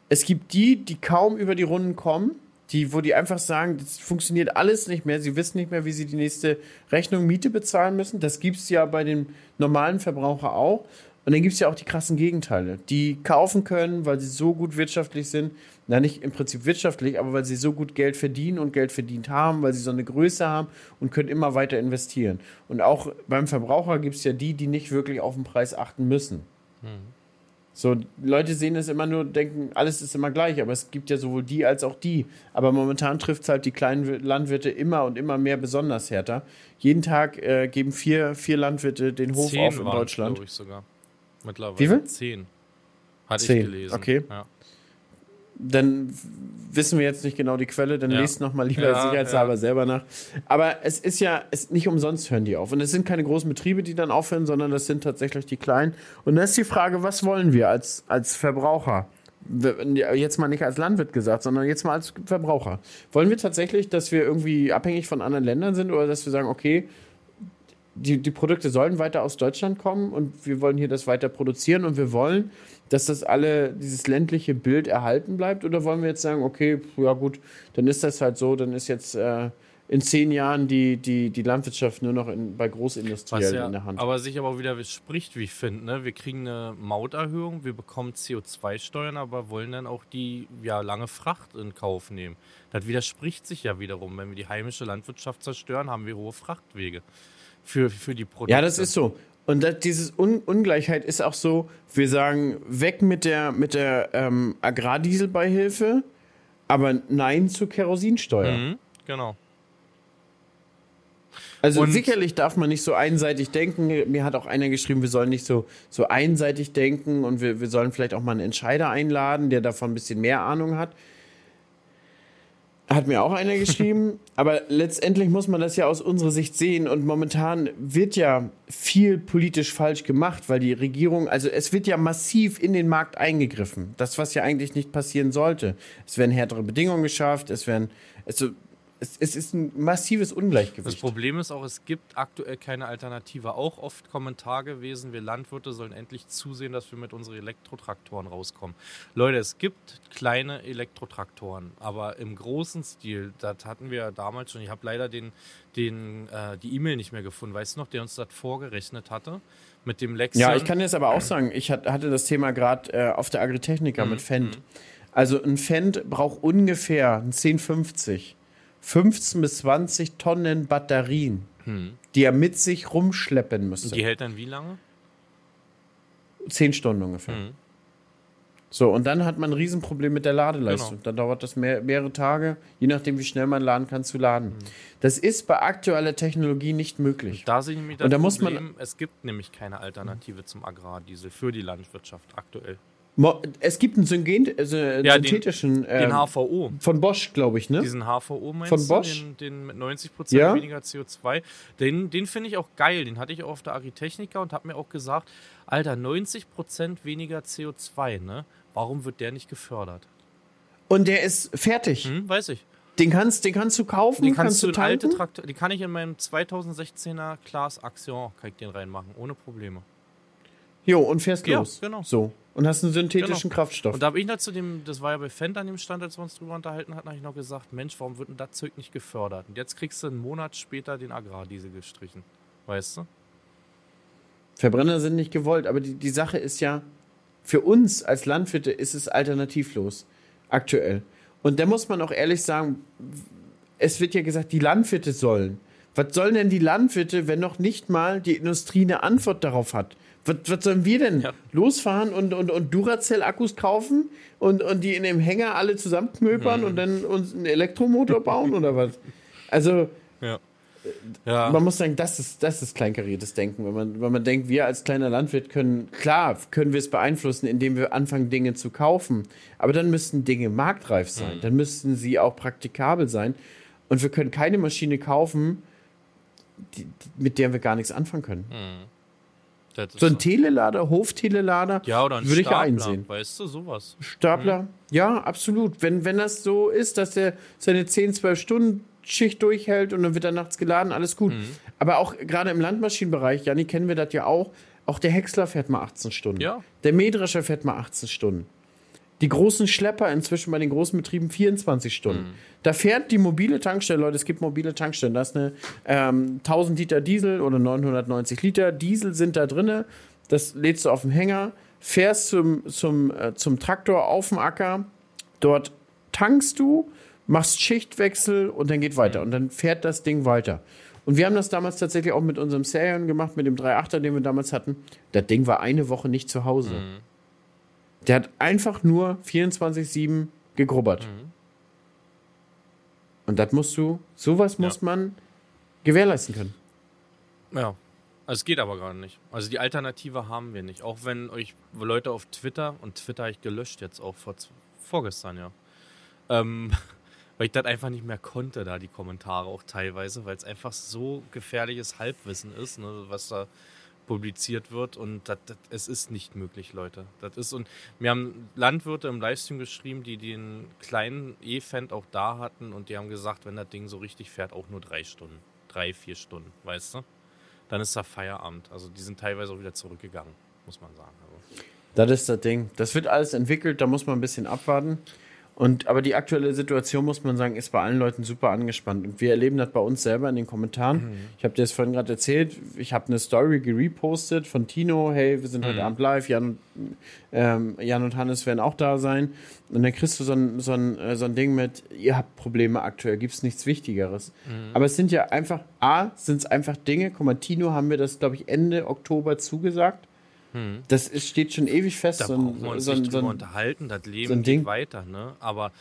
Es gibt die, die kaum über die Runden kommen, die, wo die einfach sagen, das funktioniert alles nicht mehr, sie wissen nicht mehr, wie sie die nächste Rechnung Miete bezahlen müssen. Das gibt es ja bei dem normalen Verbraucher auch. Und dann gibt es ja auch die krassen Gegenteile, die kaufen können, weil sie so gut wirtschaftlich sind. Na, nicht im Prinzip wirtschaftlich, aber weil sie so gut Geld verdienen und Geld verdient haben, weil sie so eine Größe haben und können immer weiter investieren. Und auch beim Verbraucher gibt es ja die, die nicht wirklich auf den Preis achten müssen. Hm. So, Leute sehen es immer nur, denken, alles ist immer gleich, aber es gibt ja sowohl die als auch die. Aber momentan trifft es halt die kleinen Landwirte immer und immer mehr besonders härter. Jeden Tag äh, geben vier, vier Landwirte den Hof Zehn auf in Deutschland. Ich sogar.
Mittlerweile. Wie viel? Zehn. Hatte Zehn. ich gelesen.
Okay. Ja. Dann wissen wir jetzt nicht genau die Quelle, dann ja. lest nochmal lieber ja, sicherheitshalber ja. selber nach. Aber es ist ja, es, nicht umsonst hören die auf. Und es sind keine großen Betriebe, die dann aufhören, sondern das sind tatsächlich die kleinen. Und dann ist die Frage, was wollen wir als, als Verbraucher? Jetzt mal nicht als Landwirt gesagt, sondern jetzt mal als Verbraucher. Wollen wir tatsächlich, dass wir irgendwie abhängig von anderen Ländern sind oder dass wir sagen, okay, die, die Produkte sollen weiter aus Deutschland kommen und wir wollen hier das weiter produzieren und wir wollen, dass das alle, dieses ländliche Bild erhalten bleibt? Oder wollen wir jetzt sagen, okay, ja gut, dann ist das halt so, dann ist jetzt äh, in zehn Jahren die, die, die Landwirtschaft nur noch in, bei Großindustriellen ja, in der Hand.
Aber sich aber auch wieder spricht, wie ich finde. Ne? Wir kriegen eine Mauterhöhung, wir bekommen CO2-Steuern, aber wollen dann auch die ja, lange Fracht in Kauf nehmen. Das widerspricht sich ja wiederum. Wenn wir die heimische Landwirtschaft zerstören, haben wir hohe Frachtwege für, für die Produkte.
Ja, das ist so. Und das, diese Un Ungleichheit ist auch so, wir sagen, weg mit der, mit der ähm, Agrardieselbeihilfe, aber nein zur Kerosinsteuer. Mhm,
genau.
Also und sicherlich darf man nicht so einseitig denken. Mir hat auch einer geschrieben, wir sollen nicht so, so einseitig denken und wir, wir sollen vielleicht auch mal einen Entscheider einladen, der davon ein bisschen mehr Ahnung hat. Hat mir auch einer geschrieben. *laughs* aber letztendlich muss man das ja aus unserer Sicht sehen. Und momentan wird ja viel politisch falsch gemacht, weil die Regierung, also es wird ja massiv in den Markt eingegriffen. Das, was ja eigentlich nicht passieren sollte. Es werden härtere Bedingungen geschafft, es werden, also es, es, ist ein massives Ungleichgewicht. Das
Problem ist auch, es gibt aktuell keine Alternative. Auch oft Kommentar gewesen, wir Landwirte sollen endlich zusehen, dass wir mit unseren Elektrotraktoren rauskommen. Leute, es gibt kleine Elektrotraktoren, aber im großen Stil, das hatten wir damals schon. Ich habe leider den, den, äh, die E-Mail nicht mehr gefunden, weißt du noch, der uns das vorgerechnet hatte mit dem Lexion.
Ja, ich kann jetzt aber auch sagen, ich hatte das Thema gerade äh, auf der Agritechnica mhm. mit Fendt. Mhm. Also ein Fendt braucht ungefähr ein 1050 15 bis 20 Tonnen Batterien, hm. die er mit sich rumschleppen müsste.
Die hält dann wie lange?
Zehn Stunden ungefähr. Hm. So, und dann hat man ein Riesenproblem mit der Ladeleistung. Genau. Dann dauert das mehr, mehrere Tage, je nachdem, wie schnell man laden kann, zu laden. Hm. Das ist bei aktueller Technologie nicht möglich.
Und da sehe ich nämlich das und da Problem, muss man, es gibt nämlich keine Alternative zum Agrardiesel für die Landwirtschaft aktuell.
Es gibt einen Syngen, also ja, synthetischen.
Den, den, ähm, HVO.
Von Bosch, glaube ich, ne?
Diesen HVO meinst
von Bosch?
Den, den mit 90% ja. weniger CO2. Den, den finde ich auch geil. Den hatte ich auch auf der Agritechnica und habe mir auch gesagt: Alter, 90% weniger CO2, ne? Warum wird der nicht gefördert?
Und der ist fertig.
Hm, weiß ich.
Den kannst, den kannst du kaufen,
den kannst, kannst du tanken? alte Traktor, Den kann ich in meinem 2016er Class Action kann ich den reinmachen, ohne Probleme.
Jo, und fährst
ja,
los.
genau.
So. Und hast einen synthetischen genau. Kraftstoff.
Und da habe ich noch zu dem, das war ja bei Fendt an dem Stand, als wir uns drüber unterhalten hatten, habe ich noch gesagt, Mensch, warum wird denn das Zeug nicht gefördert? Und jetzt kriegst du einen Monat später den Agrardiesel gestrichen. Weißt du?
Verbrenner sind nicht gewollt, aber die, die Sache ist ja, für uns als Landwirte ist es alternativlos. Aktuell. Und da muss man auch ehrlich sagen, es wird ja gesagt, die Landwirte sollen. Was sollen denn die Landwirte, wenn noch nicht mal die Industrie eine Antwort darauf hat? Was, was sollen wir denn? Ja. Losfahren und, und, und Duracell-Akkus kaufen und, und die in dem Hänger alle zusammenknöpern mhm. und dann uns einen Elektromotor bauen oder was? Also,
ja.
Ja. man muss sagen, das ist, das ist kleinkariertes Denken. Wenn man, wenn man denkt, wir als kleiner Landwirt können, klar, können wir es beeinflussen, indem wir anfangen, Dinge zu kaufen. Aber dann müssten Dinge marktreif sein. Mhm. Dann müssten sie auch praktikabel sein. Und wir können keine Maschine kaufen, die, die, mit der wir gar nichts anfangen können. Mhm. So ein Telelader, Hoftelelader,
ja, oder ein
würde ich ja
Stapler,
einsehen.
Weißt du, sowas.
Stapler, ja, absolut. Wenn, wenn das so ist, dass der seine 10, 12 Stunden Schicht durchhält und dann wird er nachts geladen, alles gut. Aber auch gerade im Landmaschinenbereich, Janni, kennen wir das ja auch, auch der Häcksler fährt mal 18 Stunden.
Ja.
Der Mähdrescher fährt mal 18 Stunden. Die großen Schlepper inzwischen bei den großen Betrieben 24 Stunden. Da fährt die mobile Tankstelle, Leute, es gibt mobile Tankstellen. Da ist eine ähm, 1000 Liter Diesel oder 990 Liter Diesel sind da drinne. Das lädst du auf dem Hänger, fährst zum, zum, äh, zum Traktor auf dem Acker. Dort tankst du, machst Schichtwechsel und dann geht weiter. Und dann fährt das Ding weiter. Und wir haben das damals tatsächlich auch mit unserem Serion gemacht, mit dem 3.8er, den wir damals hatten. Das Ding war eine Woche nicht zu Hause. Der hat einfach nur 24-7 gegrubbert. Und das musst du, sowas muss man gewährleisten können.
Ja. Also es geht aber gerade nicht. Also die Alternative haben wir nicht. Auch wenn euch Leute auf Twitter, und Twitter habe ich gelöscht jetzt auch vor, vorgestern, ja. Ähm, *laughs* weil ich das einfach nicht mehr konnte, da die Kommentare auch teilweise, weil es einfach so gefährliches Halbwissen ist, ne, was da publiziert wird und das, das, es ist nicht möglich, Leute. Das ist und wir haben Landwirte im Livestream geschrieben, die den kleinen E-Fend auch da hatten und die haben gesagt, wenn das Ding so richtig fährt, auch nur drei Stunden, drei, vier Stunden, weißt du? Dann ist da Feierabend. Also die sind teilweise auch wieder zurückgegangen, muss man sagen. Also,
Das ist das Ding. Das wird alles entwickelt, da muss man ein bisschen abwarten. Und, aber die aktuelle Situation, muss man sagen, ist bei allen Leuten super angespannt. Und wir erleben das bei uns selber in den Kommentaren. Ich habe dir das vorhin gerade erzählt. Ich habe eine Story gerepostet von Tino. Hey, wir sind heute Abend live. Jan, und- ähm, Jan und Hannes werden auch da sein. Und dann kriegst du so ein, so ein, äh, so ein Ding mit, ihr habt Probleme aktuell, gibt es nichts Wichtigeres. Aber es sind ja einfach, A, sind es einfach Dinge. Guck mal, Tino haben wir das, glaube ich, Ende Oktober zugesagt. Das ist, steht schon ewig fest.
da
so
brauchen
ein,
wir uns
so
nicht
so ein,
unterhalten. Das Leben
so
geht weiter, ne? Aber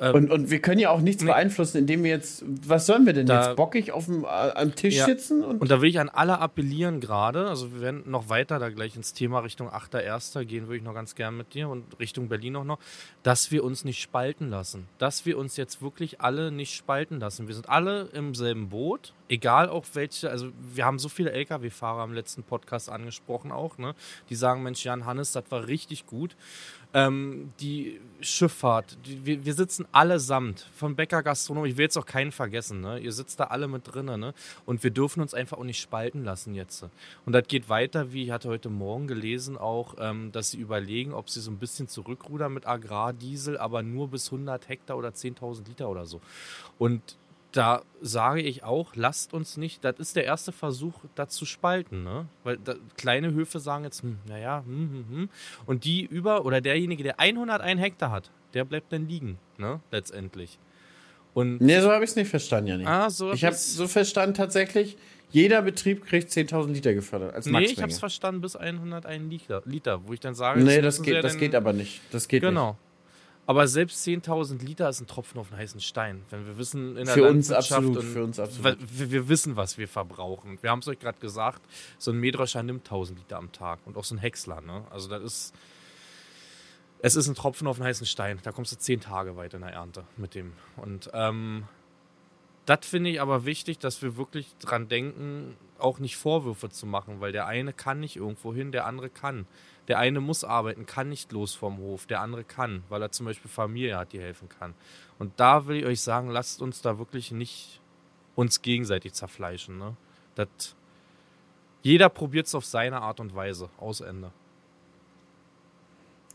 ähm,
Und, und wir können ja auch nichts beeinflussen, indem wir jetzt, was sollen wir denn
Da-
jetzt, bockig auf dem, äh, am Tisch
Ja.
sitzen? Und,
Und da will ich an alle appellieren gerade. Also wir werden noch weiter da gleich ins Thema Richtung 8.1. gehen, würde ich noch ganz gern mit dir und Richtung Berlin auch noch, dass wir uns nicht spalten lassen. Dass wir uns jetzt wirklich alle nicht spalten lassen. Wir sind alle im selben Boot, egal auch welche, also wir haben so viele Lkw-Fahrer im letzten Podcast angesprochen auch, ne? Die sagen, Mensch, Jan Hannes, das war richtig gut. Ähm, die Schifffahrt, die, wir, wir sitzen allesamt, vom Bäcker Gastronom, ich will jetzt auch keinen vergessen, ne? ihr sitzt da alle mit drinnen ne? und wir dürfen uns einfach auch nicht spalten lassen jetzt. Und das geht weiter, wie ich hatte heute Morgen gelesen auch, ähm, dass sie überlegen, ob sie so ein bisschen zurückrudern mit Agrardiesel, aber nur bis 100 Hektar oder 10.000 Liter oder so. Und da sage ich auch, lasst uns nicht, das ist der erste Versuch, das zu spalten, ne? Weil da, kleine Höfe sagen jetzt, hm, naja, hm, hm, hm. Und die über, oder derjenige, der 101 Hektar hat, der bleibt dann liegen, ne? Letztendlich. Und,
nee, so habe ich es nicht verstanden, Janik.
ah, so
ich habe so verstanden, tatsächlich, jeder Betrieb kriegt 10.000 Liter gefördert als
Nee, ich habe es verstanden bis 101 Liter, Liter, wo ich dann sage,
nee, das geht, das geht aber nicht. Das geht
Genau. Aber selbst 10.000 Liter ist ein Tropfen auf einen heißen Stein. Wenn wir wissen, in der
Für uns absolut,
und
für uns absolut.
Wir, wir wissen, was wir verbrauchen. Wir haben es euch gerade gesagt, so ein Mähdrescher nimmt 1.000 Liter am Tag und auch so ein Häcksler. Ne? Also das ist, es ist ein Tropfen auf einen heißen Stein. Da kommst du zehn Tage weit in der Ernte mit dem. Und ähm, das finde ich aber wichtig, dass wir wirklich dran denken, auch nicht Vorwürfe zu machen, weil der eine kann nicht irgendwo hin, der andere kann. Der eine muss arbeiten, kann nicht los vom Hof, der andere kann, weil er zum Beispiel Familie hat, die helfen kann. Und da will ich euch sagen, lasst uns da wirklich nicht uns gegenseitig zerfleischen. Ne? Das, jeder probiert es auf seine Art und Weise. Aus Ende.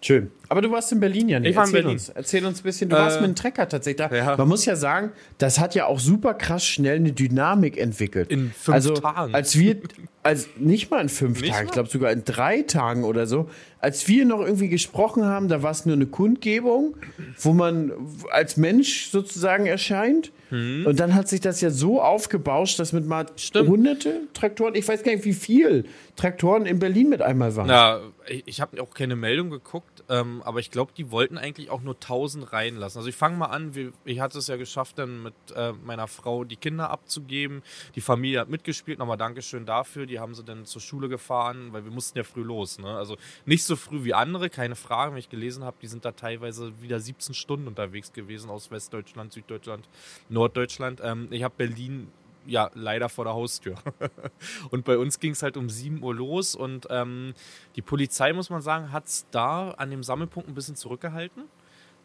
Schön. Aber du warst in Berlin, Janik.
Ich war in
Erzähl
Berlin.
Uns, erzähl uns ein bisschen. Du
Äh,
warst mit einem Trecker tatsächlich da.
ja.
Man muss ja sagen, das hat ja auch super krass schnell eine Dynamik entwickelt.
In fünf
also,
Tagen.
Als wir, als nicht mal in fünf
Nicht
Tagen, ich
mal?
glaube sogar in drei Tagen oder so, als wir noch irgendwie gesprochen haben, da war es nur eine Kundgebung, wo man als Mensch sozusagen erscheint. Und dann hat sich das ja so aufgebauscht, dass mit mal
Hm. Stimmt.
hunderte Traktoren, ich weiß gar nicht, wie viel Traktoren in Berlin mit einmal waren.
Ja, ich, ich habe auch keine Meldung geguckt, ähm, aber ich glaube, die wollten eigentlich auch nur 1000 reinlassen. Also ich fange mal an, wir, ich hatte es ja geschafft, dann mit äh, meiner Frau die Kinder abzugeben. Die Familie hat mitgespielt, nochmal Dankeschön dafür. Die haben sie dann zur Schule gefahren, weil wir mussten ja früh los. Ne? Also nicht so früh wie andere, keine Frage. Wenn ich gelesen habe, die sind da teilweise wieder 17 Stunden unterwegs gewesen aus Westdeutschland, Süddeutschland, Norddeutschland. Ähm, ich habe Berlin ja, leider vor der Haustür. *laughs* und bei uns ging es halt um 7 Uhr los und ähm, die Polizei, muss man sagen, hat es da an dem Sammelpunkt ein bisschen zurückgehalten.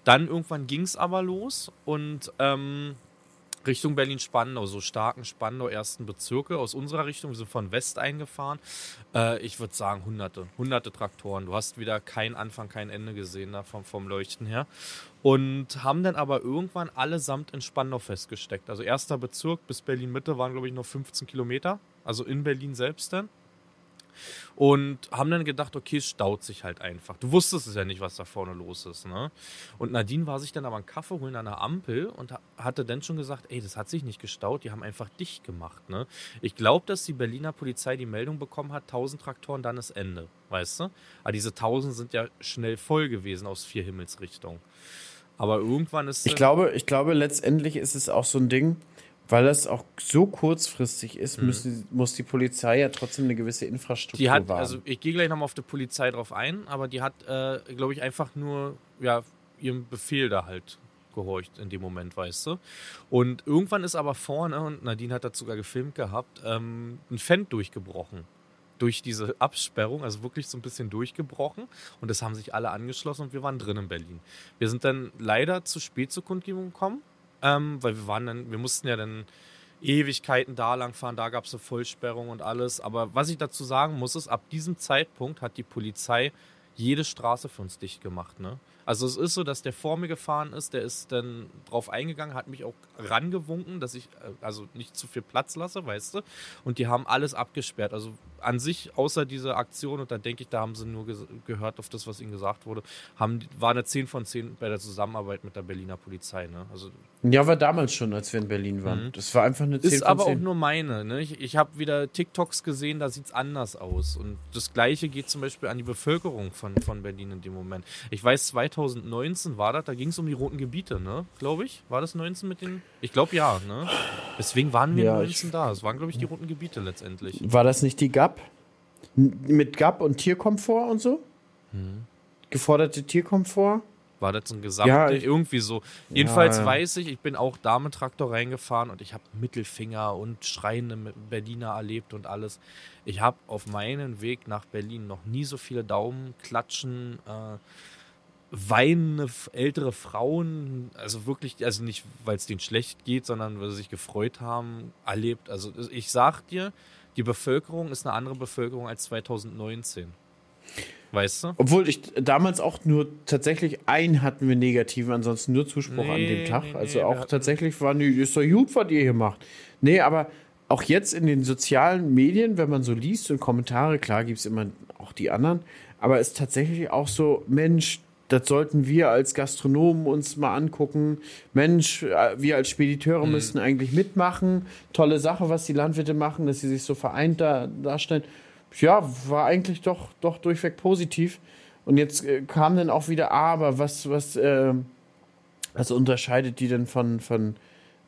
Dann irgendwann ging es aber los und ähm, Richtung Berlin-Spandau, so starken Spandau ersten Bezirke aus unserer Richtung. Wir sind von West eingefahren. Äh, ich würde sagen, hunderte, hunderte Traktoren. Du hast wieder kein Anfang, kein Ende gesehen da vom, vom Leuchten her. Und haben dann aber irgendwann allesamt in Spandau festgesteckt. Also erster Bezirk bis Berlin-Mitte waren, glaube ich, noch 15 Kilometer. Also in Berlin selbst dann. Und haben dann gedacht, okay, es staut sich halt einfach. Du wusstest es ja nicht, was da vorne los ist. Ne? Und Nadine war sich dann aber einen Kaffee holen an der Ampel und hatte dann schon gesagt, ey, das hat sich nicht gestaut, die haben einfach dicht gemacht. Ne? Ich glaube, dass die Berliner Polizei die Meldung bekommen hat, 1000 Traktoren, dann ist Ende. Weißt du? Aber diese 1000 sind ja schnell voll gewesen aus vier Himmelsrichtungen. Aber irgendwann ist.
Ich glaube, ich glaube, letztendlich ist es auch so ein Ding, weil das auch so kurzfristig ist, mhm. müssen, muss die Polizei ja trotzdem eine gewisse Infrastruktur
die hat,
wahren.
Also ich gehe gleich nochmal auf die Polizei drauf ein, aber die hat, äh, glaube ich, einfach nur ja, ihrem Befehl da halt gehorcht in dem Moment, weißt du. Und irgendwann ist aber vorne, und Nadine hat das sogar gefilmt gehabt, ähm, ein Fendt durchgebrochen durch diese Absperrung, also wirklich so ein bisschen durchgebrochen. Und das haben sich alle angeschlossen und wir waren drin in Berlin. Wir sind dann leider zu spät zur Kundgebung gekommen ähm, weil wir waren dann, wir mussten ja dann Ewigkeiten da lang fahren, da gab es eine Vollsperrung und alles. Aber was ich dazu sagen muss, ist, ab diesem Zeitpunkt hat die Polizei jede Straße für uns dicht gemacht. Ne? Also es ist so, dass der vor mir gefahren ist, der ist dann drauf eingegangen, hat mich auch rangewunken, dass ich äh, also nicht zu viel Platz lasse, weißt du. Und die haben alles abgesperrt. Also an sich, außer dieser Aktion, und da denke ich, da haben sie nur ge gehört auf das, was ihnen gesagt wurde, haben, war eine 10 von 10 bei der Zusammenarbeit mit der Berliner Polizei. Ne? Also,
ja, war damals schon, als wir in Berlin waren. Mhm. Das war einfach eine 10
Ist von aber 10. auch nur meine. Ne? Ich, ich habe wieder TikToks gesehen, da sieht es anders aus. Und das Gleiche geht zum Beispiel an die Bevölkerung von, von Berlin in dem Moment. Ich weiß, 2019 war das, da ging es um die roten Gebiete, ne? glaube ich. War das 19 mit den. Ich glaube ja. Ne? Deswegen waren wir ja, 19 da. Es waren, glaube ich, die roten Gebiete letztendlich.
War das nicht die GAP? Mit GAP und Tierkomfort und so? Hm. Geforderte Tierkomfort?
War das ein Gesamt? Ja, irgendwie so. Jedenfalls ja, ja. weiß ich, ich bin auch da mit Traktor reingefahren und ich habe Mittelfinger und schreiende Berliner erlebt und alles. Ich habe auf meinem Weg nach Berlin noch nie so viele Daumen, Klatschen, äh, weinende ältere Frauen, also wirklich, also nicht, weil es denen schlecht geht, sondern weil sie sich gefreut haben, erlebt. Also ich sag dir, die Bevölkerung ist eine andere Bevölkerung als 2019. Weißt du?
Obwohl ich damals auch nur tatsächlich einen hatten wir negativen, ansonsten nur Zuspruch nee, an dem Tag. Nee, also nee, auch tatsächlich waren die, ist doch gut, was ihr hier macht. Nee, aber auch jetzt in den sozialen Medien, wenn man so liest und Kommentare, klar gibt es immer auch die anderen, aber es ist tatsächlich auch so, Mensch, das sollten wir als Gastronomen uns mal angucken. Mensch, äh, wir als Spediteure mhm. müssten eigentlich mitmachen. Tolle Sache, was die Landwirte machen, dass sie sich so vereint da, darstellen. Ja, war eigentlich doch, doch durchweg positiv. Und jetzt äh, kam dann auch wieder, aber was, was, äh, was unterscheidet die denn von, von,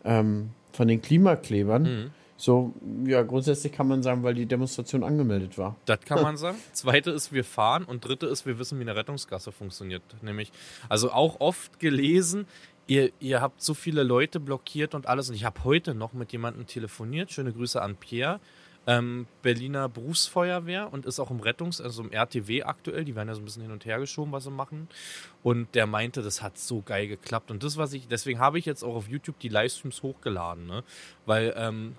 ähm, von den Klimaklebern? Mhm. So, ja, grundsätzlich kann man sagen, weil die Demonstration angemeldet war.
Das kann man *laughs* sagen. Zweite ist, wir fahren und dritte ist, wir wissen, wie eine Rettungsgasse funktioniert. Nämlich, also auch oft gelesen, ihr, ihr habt so viele Leute blockiert und alles. Und ich habe heute noch mit jemandem telefoniert. Schöne Grüße an Pierre. Ähm, Berliner Berufsfeuerwehr und ist auch im Rettungs-, also im RTW aktuell. Die werden ja so ein bisschen hin und her geschoben, was sie machen. Und der meinte, das hat so geil geklappt. Und das, was ich, deswegen habe ich jetzt auch auf YouTube die Livestreams hochgeladen, ne? Weil ähm,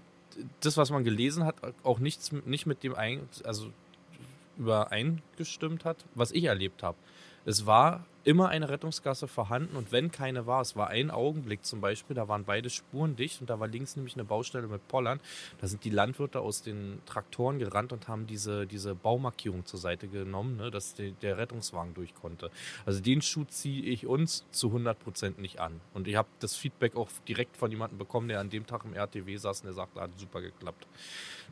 das, was man gelesen hat, auch nichts, nicht mit dem ein, also übereingestimmt hat, was ich erlebt habe. Es war immer eine Rettungsgasse vorhanden und wenn keine war, es war ein Augenblick zum Beispiel, da waren beide Spuren dicht und da war links nämlich eine Baustelle mit Pollern. Da sind die Landwirte aus den Traktoren gerannt und haben diese, diese Baumarkierung zur Seite genommen, ne, dass die, der Rettungswagen durch konnte. Also den Schuh ziehe ich uns zu 100 Prozent nicht an. Und ich habe das Feedback auch direkt von jemandem bekommen, der an dem Tag im RTW saß und der sagt, hat super geklappt.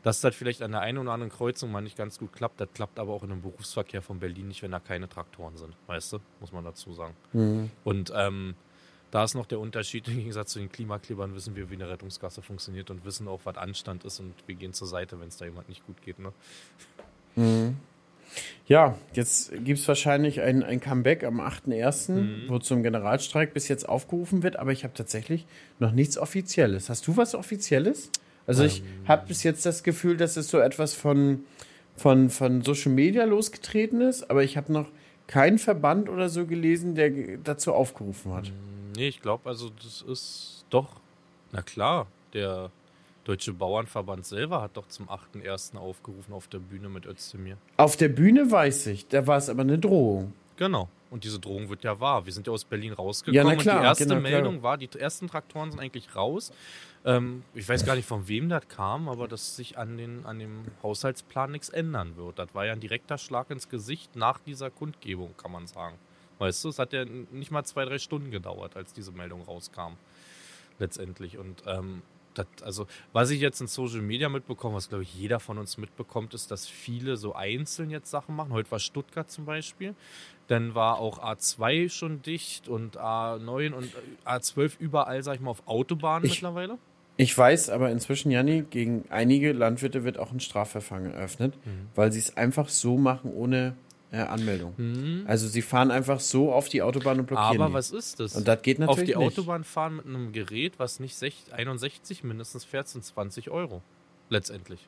Dass das vielleicht an der einen oder anderen Kreuzung mal nicht ganz gut klappt, das klappt aber auch in einem Berufsverkehr von Berlin nicht, wenn da keine Traktoren sind. Weißt du? Muss man dazu sagen. Mhm. Und ähm, da ist noch der Unterschied, im Gegensatz zu den Klimaklebern wissen wir, wie eine Rettungsgasse funktioniert und wissen auch, was Anstand ist und wir gehen zur Seite, wenn es da jemand nicht gut geht. Ne?
Mhm. Ja, jetzt gibt es wahrscheinlich ein, ein Comeback am 8.1., mhm. wo zum Generalstreik bis jetzt aufgerufen wird, aber ich habe tatsächlich noch nichts Offizielles. Hast du was Offizielles? Also ich habe bis jetzt das Gefühl, dass es so etwas von, von, von Social Media losgetreten ist, aber ich habe noch keinen Verband oder so gelesen, der dazu aufgerufen hat.
Nee, ich glaube, also das ist doch, na klar, der Deutsche Bauernverband selber hat doch zum 8.1. aufgerufen auf der Bühne mit Özdemir.
Auf der Bühne weiß ich, da war es aber eine Drohung.
Genau. Und diese Drohung wird ja wahr. Wir sind ja aus Berlin rausgekommen ja, klar, und die erste genau, Meldung war, die ersten Traktoren sind eigentlich raus. Ähm, ich weiß gar nicht, von wem das kam, aber dass sich an, den, an dem Haushaltsplan nichts ändern wird. Das war ja ein direkter Schlag ins Gesicht nach dieser Kundgebung, kann man sagen. Weißt du, es hat ja nicht mal zwei, drei Stunden gedauert, als diese Meldung rauskam. Letztendlich. Und ähm, das, also, was ich jetzt in Social Media mitbekomme, was glaube ich jeder von uns mitbekommt, ist, dass viele so einzeln jetzt Sachen machen. Heute war Stuttgart zum Beispiel. Dann war auch A2 schon dicht und A9 und A12 überall, sag ich mal, auf Autobahnen ich, mittlerweile.
Ich weiß, aber inzwischen, Janni, gegen einige Landwirte wird auch ein Strafverfahren eröffnet, mhm. weil sie es einfach so machen, ohne äh, Anmeldung. Mhm. Also sie fahren einfach so auf die Autobahn und blockieren.
Aber die. was ist das?
Und das geht natürlich
Auf die
nicht.
Autobahn fahren mit einem Gerät, was nicht 61 mindestens fährt, sind 20 Euro. Letztendlich.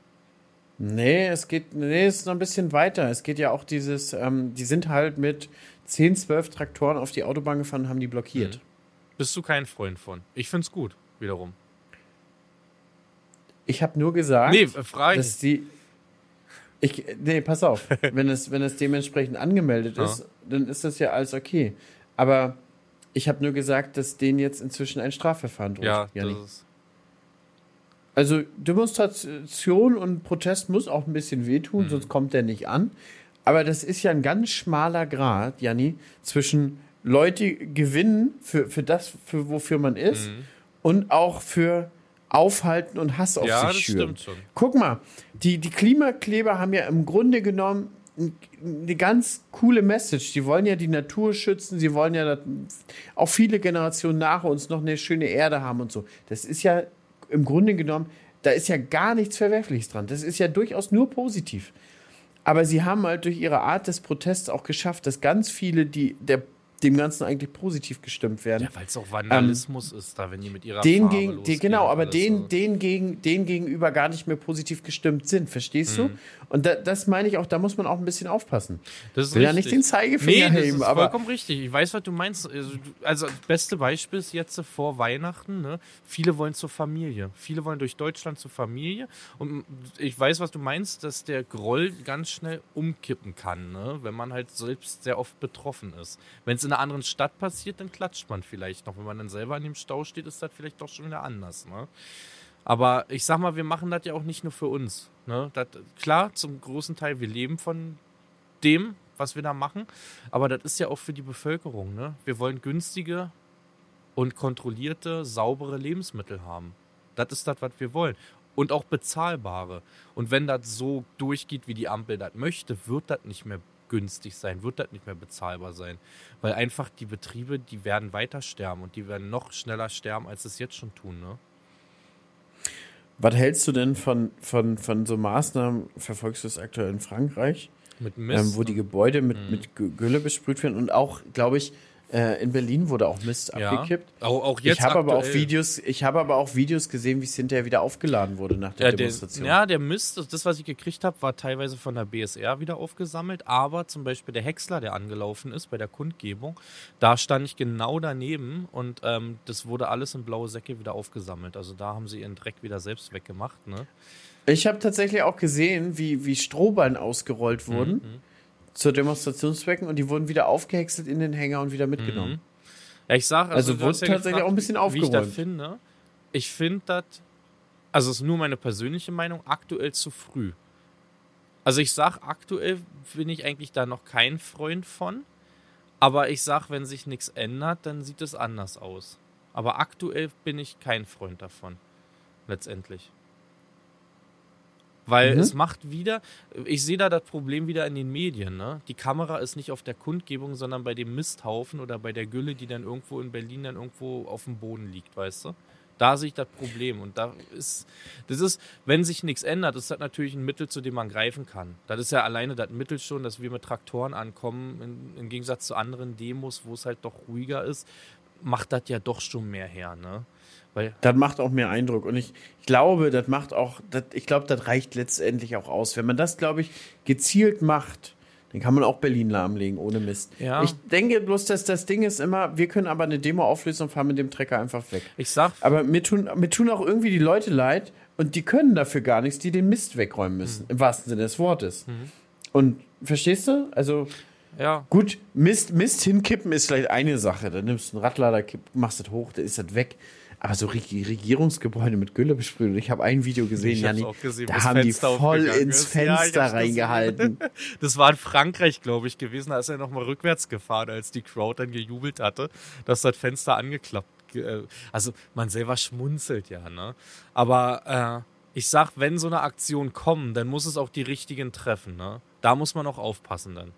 Nee, es geht, nee, es ist noch ein bisschen weiter. Es geht ja auch dieses, ähm, die sind halt mit 10, 12 Traktoren auf die Autobahn gefahren und haben die blockiert. Mhm.
Bist du kein Freund von? Ich find's gut, wiederum.
Ich habe nur gesagt,
nee, frage
dass die, ich, nee, pass auf. *laughs* wenn, es, wenn es dementsprechend angemeldet ja. ist, dann ist das ja alles okay. Aber ich habe nur gesagt, dass denen jetzt inzwischen ein Strafverfahren droht.
Ja, das ist
also Demonstration und Protest muss auch ein bisschen wehtun, mhm. sonst kommt der nicht an. Aber das ist ja ein ganz schmaler Grad, Janni, zwischen Leute gewinnen für, für das, für wofür man ist, mhm. und auch für aufhalten und Hass auf ja, sich schüren. Guck mal, die, die Klimakleber haben ja im Grunde genommen eine ganz coole Message. Die wollen ja die Natur schützen, sie wollen ja auch viele Generationen nach uns noch eine schöne Erde haben und so. Das ist ja im Grunde genommen, da ist ja gar nichts Verwerfliches dran. Das ist ja durchaus nur positiv. Aber sie haben halt durch ihre Art des Protests auch geschafft, dass ganz viele, die der dem Ganzen eigentlich positiv gestimmt werden. Ja,
weil es auch Vandalismus ähm, ist, da wenn die mit ihrer
den Farbe gegen, den, Genau, aber den, so. den, gegen, den gegenüber gar nicht mehr positiv gestimmt sind, verstehst mhm. du? Und da, das meine ich auch, da muss man auch ein bisschen aufpassen.
Das ist
Will
richtig.
ja nicht den Zeigefinger nee, heben, aber
vollkommen richtig. Ich weiß, was du meinst. Also, also das beste Beispiel ist jetzt vor Weihnachten. Ne? Viele wollen zur Familie. Viele wollen durch Deutschland zur Familie. Und ich weiß, was du meinst, dass der Groll ganz schnell umkippen kann, ne? wenn man halt selbst sehr oft betroffen ist. Wenn es in einer anderen Stadt passiert, dann klatscht man vielleicht noch. Wenn man dann selber an dem Stau steht, ist das vielleicht doch schon wieder anders. Ne? Aber ich sag mal, wir machen das ja auch nicht nur für uns. Ne? Das, klar, zum großen Teil, wir leben von dem, was wir da machen. Aber das ist ja auch für die Bevölkerung. Ne? Wir wollen günstige und kontrollierte, saubere Lebensmittel haben. Das ist das, was wir wollen. Und auch bezahlbare. Und wenn das so durchgeht, wie die Ampel das möchte, wird das nicht mehr günstig sein, wird das nicht mehr bezahlbar sein. Weil einfach die Betriebe, die werden weiter sterben und die werden noch schneller sterben, als es jetzt schon tun. Ne?
Was hältst du denn von, von, von so Maßnahmen, verfolgst du es aktuell in Frankreich?
Mit Mist,
ähm, wo die Gebäude mit, mhm. mit Gülle besprüht werden und auch, glaube ich, äh, in Berlin wurde auch Mist ja. abgekippt.
Auch, auch jetzt
ich habe aber auch Videos, ich habe aber auch Videos gesehen, wie es hinterher wieder aufgeladen wurde nach der
ja,
Demonstration.
Der, ja, der Mist, das, was ich gekriegt habe, war teilweise von der BSR wieder aufgesammelt, aber zum Beispiel der Häcksler, der angelaufen ist bei der Kundgebung, da stand ich genau daneben und ähm, das wurde alles in blaue Säcke wieder aufgesammelt. Also da haben sie ihren Dreck wieder selbst weggemacht. Ne?
Ich habe tatsächlich auch gesehen, wie, wie Strohballen ausgerollt wurden. Mhm zur Demonstrationszwecken und die wurden wieder aufgehäckselt in den Hänger und wieder mitgenommen. Mhm.
Ja, ich sag,
also, also wurde ja tatsächlich gefragt, auch ein bisschen aufgeräumt.
Wie ich das finde. Ich finde das, also ist nur meine persönliche Meinung, aktuell zu früh. Also ich sag, aktuell bin ich eigentlich da noch kein Freund von. Aber ich sag, wenn sich nichts ändert, dann sieht es anders aus. Aber aktuell bin ich kein Freund davon. Letztendlich. Weil mhm. es macht wieder, ich sehe da das Problem wieder in den Medien. Ne? Die Kamera ist nicht auf der Kundgebung, sondern bei dem Misthaufen oder bei der Gülle, die dann irgendwo in Berlin dann irgendwo auf dem Boden liegt, weißt du? Da sehe ich das Problem. Und da ist, das ist, wenn sich nichts ändert, ist das natürlich ein Mittel, zu dem man greifen kann. Das ist ja alleine das Mittel schon, dass wir mit Traktoren ankommen, in, im Gegensatz zu anderen Demos, wo es halt doch ruhiger ist, macht das ja doch schon mehr her, ne? Weil
das macht auch mehr Eindruck. Und ich, glaube, das macht auch, das, ich glaube, das reicht letztendlich auch aus. Wenn man das, glaube ich, gezielt macht, dann kann man auch Berlin lahmlegen, ohne Mist.
Ja.
Ich denke bloß, dass das Ding ist immer, wir können aber eine Demo auflösen und fahren mit dem Trecker einfach weg.
ich sag,
Aber mir tun, mir tun auch irgendwie die Leute leid und die können dafür gar nichts, die den Mist wegräumen müssen, im wahrsten Sinne des Wortes. Und verstehst du? Also
ja,
gut, Mist, Mist hinkippen ist vielleicht eine Sache. Dann nimmst du einen Radlader, kipp, machst das hoch, dann ist das weg. Aber so Reg- Regierungsgebäude mit Gülle besprüht. Ich habe ein Video gesehen,
Ich
Janni,
gesehen,
da haben die
Fenster
voll
aufgegangen
ins.
Ja,
Fenster
gesehen.
reingehalten. *laughs*
Das war in Frankreich, glaube ich, gewesen. Da ist er nochmal rückwärts gefahren, als die Crowd dann gejubelt hatte, dass das Fenster angeklappt. ge- äh, Also man selber schmunzelt ja, ne? Aber äh, ich sag, wenn so eine Aktion kommt, dann muss es auch die richtigen treffen, ne? Da muss man auch aufpassen dann.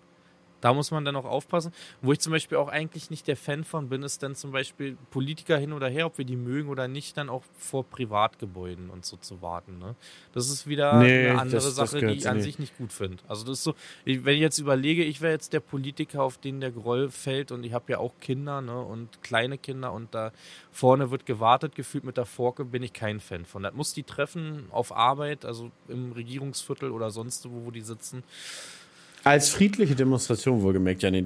Da muss man dann auch aufpassen. Wo ich zum Beispiel auch eigentlich nicht der Fan von bin, ist dann zum Beispiel Politiker hin oder her, ob wir die mögen oder nicht, dann auch vor Privatgebäuden und so zu warten. Ne? Das ist wieder
Nee,
eine andere
das- das
Sache,
gehört
die ich an
mir.
sich nicht gut finde. Also das ist so, ich, wenn ich jetzt überlege, ich wäre jetzt der Politiker, auf den der Groll fällt und ich habe ja auch Kinder ne, und kleine Kinder und da vorne wird gewartet, gefühlt mit der Forke, bin ich kein Fan von. Das muss die treffen auf Arbeit, also im Regierungsviertel oder sonst wo, wo die sitzen.
Als friedliche Demonstration wohlgemerkt, Janni.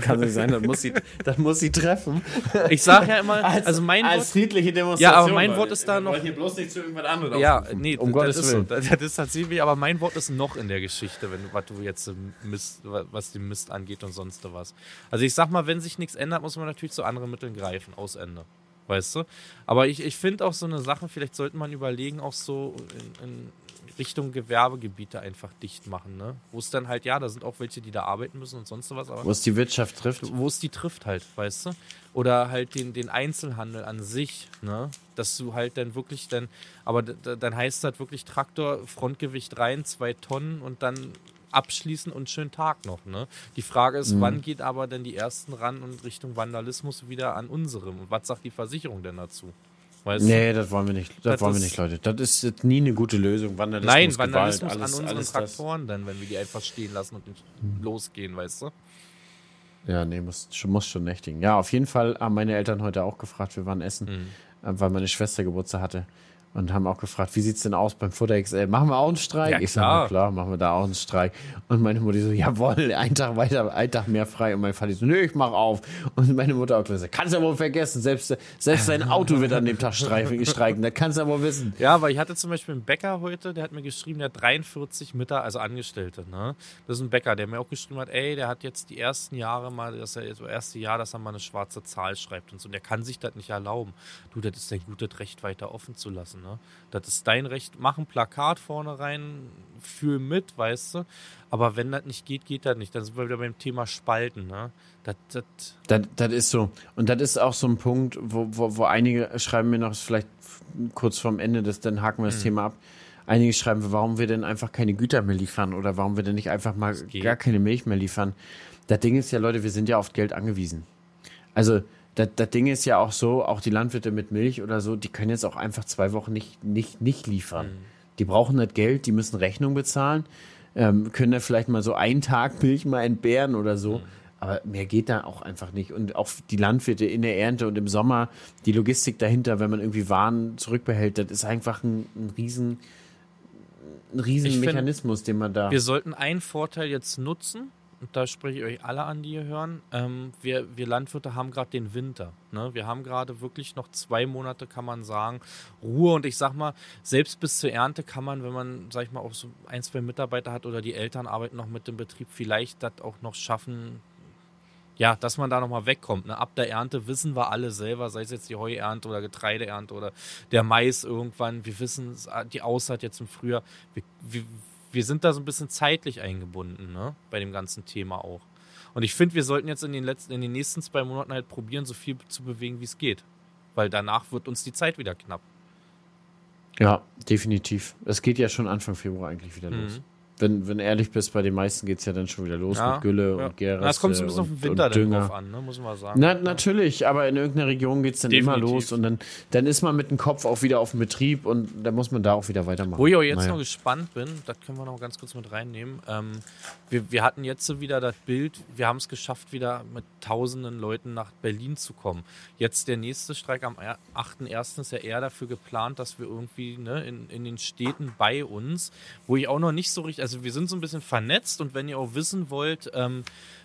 Kann nicht sein, das muss sie, das muss sie treffen.
Ich sage ja immer, also mein
als
Wort,
friedliche Demonstration.
Ja, aber mein. Wort ist da noch-
wollen hier bloß nicht zu irgendwas anderem
Ja, nee,
um
das
Gottes
ist
Willen.
so. Das, das ist tatsächlich, aber mein Wort ist noch in der Geschichte, wenn was du jetzt ähm, Mist, was den Mist angeht und sonst was. Also ich sag mal, wenn sich nichts ändert, muss man natürlich zu anderen Mitteln greifen, aus Ende. Weißt du? Aber ich, ich finde auch so eine Sache, vielleicht sollte man überlegen, auch so in, in Richtung Gewerbegebiete einfach dicht machen, ne? Wo es dann halt, ja, da sind auch welche, die da arbeiten müssen und sonst was, aber
Wo es die Wirtschaft trifft.
wo es die trifft halt, weißt du? Oder halt den, den Einzelhandel an sich, ne? Dass du halt dann wirklich dann, aber dann heißt das wirklich Traktor, Frontgewicht rein, zwei Tonnen und dann abschließen und schönen Tag noch, ne? Die Frage ist,
Mhm.
wann geht aber denn die ersten ran und Richtung Vandalismus wieder an unserem? Und was sagt die Versicherung denn dazu? Weißt?
Nee, das wollen wir nicht. Das,
Das
wollen wir nicht, Leute. Das ist jetzt nie eine gute Lösung. Vandalismus,
Nein,
Gewalt,
Vandalismus
alles,
an unseren
alles das.
Traktoren dann, wenn wir die einfach stehen lassen und nicht losgehen, weißt du?
Ja, nee, muss, schon- muss schon nächtigen. Ja, auf jeden Fall haben meine Eltern heute auch gefragt, wir waren essen,
Mhm.
weil meine Schwester Geburtstag hatte. Und haben auch gefragt, wie sieht's denn aus beim Futter XL? Machen wir auch einen Streik?
Ja,
ich sag,
klar.
machen wir da auch einen Streik. Und meine Mutter so, jawohl, ein Tag weiter, ein Tag mehr frei. Und mein Vater so, nö, ich mach auf. Und meine Mutter auch gesagt, kannst du ja wohl vergessen, selbst, selbst sein Auto wird an dem Tag streiken, streiken. Das kannst du ja wohl wissen.
Ja, aber ich hatte zum Beispiel einen Bäcker heute, der hat mir geschrieben, der hat 43 Mitarbeiter, also Angestellte. Ne? Das ist ein Bäcker, der mir auch geschrieben hat, ey, der hat jetzt die ersten Jahre mal, das er das erste Jahr, dass er mal eine schwarze Zahl schreibt und so. Und der kann sich das nicht erlauben. Du, das ist dein gutes Recht, weiter offen zu lassen. Ne? Das ist dein Recht. Mach ein Plakat vorne rein, fühl mit, weißt du. Aber wenn das nicht geht, geht das nicht. Dann sind wir wieder beim Thema Spalten. Ne? Das, das,
Das, das ist so. Und das ist auch so ein Punkt, wo, wo, wo einige schreiben mir noch, vielleicht kurz vorm Ende, das, dann haken wir das Thema ab. Einige schreiben, warum wir denn einfach keine Güter mehr liefern oder warum wir denn nicht einfach mal gar keine Milch mehr liefern. Das Ding ist ja, Leute, wir sind ja auf Geld angewiesen. Also, das, das Ding ist ja auch so, auch die Landwirte mit Milch oder so, die können jetzt auch einfach zwei Wochen nicht, nicht, nicht liefern. Die brauchen das Geld, die müssen Rechnung bezahlen, ähm, können da vielleicht mal so einen Tag Milch mal entbehren oder so. Aber mehr geht da auch einfach nicht. Und auch die Landwirte in der Ernte und im Sommer, die Logistik dahinter, wenn man irgendwie Waren zurückbehält, das ist einfach ein, ein riesen, ein riesen
Ich find,
Mechanismus, den man da.
Wir sollten einen Vorteil jetzt nutzen, da spreche ich euch alle an, die ihr hören. Ähm, wir, wir Landwirte haben gerade den Winter. Ne? Wir haben gerade wirklich noch zwei Monate, kann man sagen, Ruhe. Und ich sag mal, selbst bis zur Ernte kann man, wenn man, sag ich mal, auch so ein, zwei Mitarbeiter hat oder die Eltern arbeiten noch mit dem Betrieb, vielleicht das auch noch schaffen, ja, dass man da nochmal wegkommt. Ne? Ab der Ernte wissen wir alle selber, sei es jetzt die Heuernte oder Getreideernte oder der Mais irgendwann. Wir wissen die Aussaat jetzt im Frühjahr. Wir, wir, wir sind da so ein bisschen zeitlich eingebunden, ne? Bei dem ganzen Thema auch. Und ich finde, wir sollten jetzt in den letzten, in den nächsten zwei Monaten halt probieren, so viel zu bewegen, wie es geht. Weil danach wird uns die Zeit wieder knapp.
ja, definitiv. Es geht ja schon Anfang Februar eigentlich wieder los. Wenn, wenn ehrlich bist, bei den meisten geht es ja dann schon wieder los
Ja,
mit Gülle
ja.
und Gerste.
Na, es kommt so ein bisschen auf
und,
den Winter drauf an, ne? muss man sagen.
Na, natürlich, aber in irgendeiner Region geht es dann immer
Definitiv.
los und dann, dann ist man mit dem Kopf auch wieder auf dem Betrieb und dann muss man da auch wieder weitermachen.
Wo ich auch jetzt
Naja.
noch gespannt bin, das können wir noch ganz kurz mit reinnehmen. Ähm, wir, wir hatten jetzt so wieder das Bild, wir haben es geschafft, wieder mit tausenden Leuten nach Berlin zu kommen. Jetzt der nächste Streik am er- 8.1. ist ja eher dafür geplant, dass wir irgendwie ne, in, in den Städten bei uns, wo ich auch noch nicht so richtig, also wir sind so ein bisschen vernetzt und wenn ihr auch wissen wollt, ähm,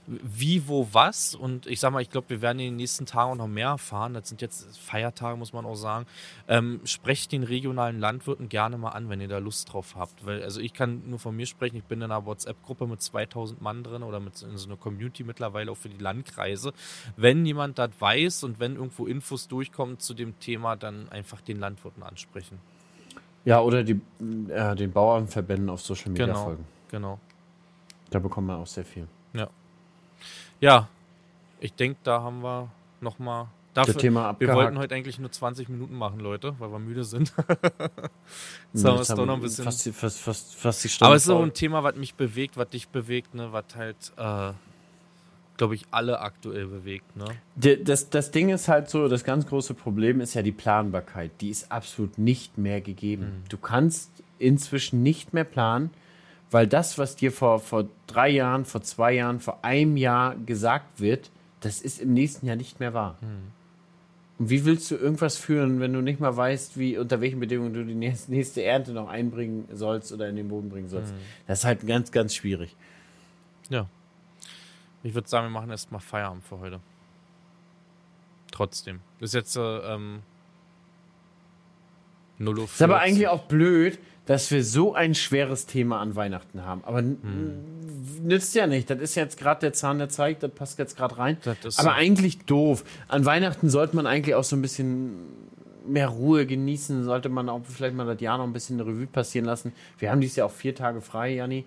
wie, wo, was. Und ich sag mal, ich glaube, wir werden in den nächsten Tagen noch mehr erfahren. Das sind jetzt Feiertage, muss man auch sagen. Ähm, sprecht den regionalen Landwirten gerne mal an, wenn ihr da Lust drauf habt. Weil, also ich kann nur von mir sprechen, ich bin in einer WhatsApp-Gruppe mit 2000 Mann drin oder mit in so einer Community mittlerweile auch für die Landkreise. Wenn jemand das weiß und wenn irgendwo Infos durchkommen zu dem Thema, dann einfach den Landwirten ansprechen.
Ja, oder die, äh, den Bauernverbänden auf Social Media
Genau.
folgen.
Genau.
Da bekommt man auch sehr viel.
Ja, ich denke, da haben wir nochmal.
Das
Dafür,
Thema
wir
abgehakt.
wollten heute eigentlich nur 20 Minuten machen, Leute, weil wir müde sind. *laughs* Jetzt
Jetzt
haben wir es doch noch ein bisschen.
Fast, fast, fast, fast die Stunde
Aber es ist auch
voll.
ein Thema, was mich bewegt, was dich bewegt, ne, was halt, äh, glaube ich, alle aktuell bewegt, ne?
Das, das Ding ist halt so, das ganz große Problem ist ja die Planbarkeit. Die ist absolut nicht mehr gegeben. Du kannst inzwischen nicht mehr planen, weil das, was dir vor, vor drei Jahren, vor zwei Jahren, vor einem Jahr gesagt wird, das ist im nächsten Jahr nicht mehr wahr. Und wie willst du irgendwas führen, wenn du nicht mal weißt, wie, unter welchen Bedingungen du die nächste, nächste Ernte noch einbringen sollst oder in den Boden bringen sollst? Das ist halt ganz, ganz schwierig.
Ja. Ich würde sagen, wir machen erstmal Feierabend für heute. Trotzdem. Das ist jetzt äh, ähm, 0 Uhr.
Ist aber eigentlich auch blöd, dass wir so ein schweres Thema an Weihnachten haben. Aber n- nützt ja nicht. Das ist jetzt gerade der Zahn, der zeigt, das passt jetzt gerade rein. Aber
so.
eigentlich doof. An Weihnachten sollte man eigentlich auch so ein bisschen mehr Ruhe genießen. Sollte man auch vielleicht mal das Jahr noch ein bisschen eine Revue passieren lassen. Wir haben dieses Jahr auch vier Tage frei, Janni.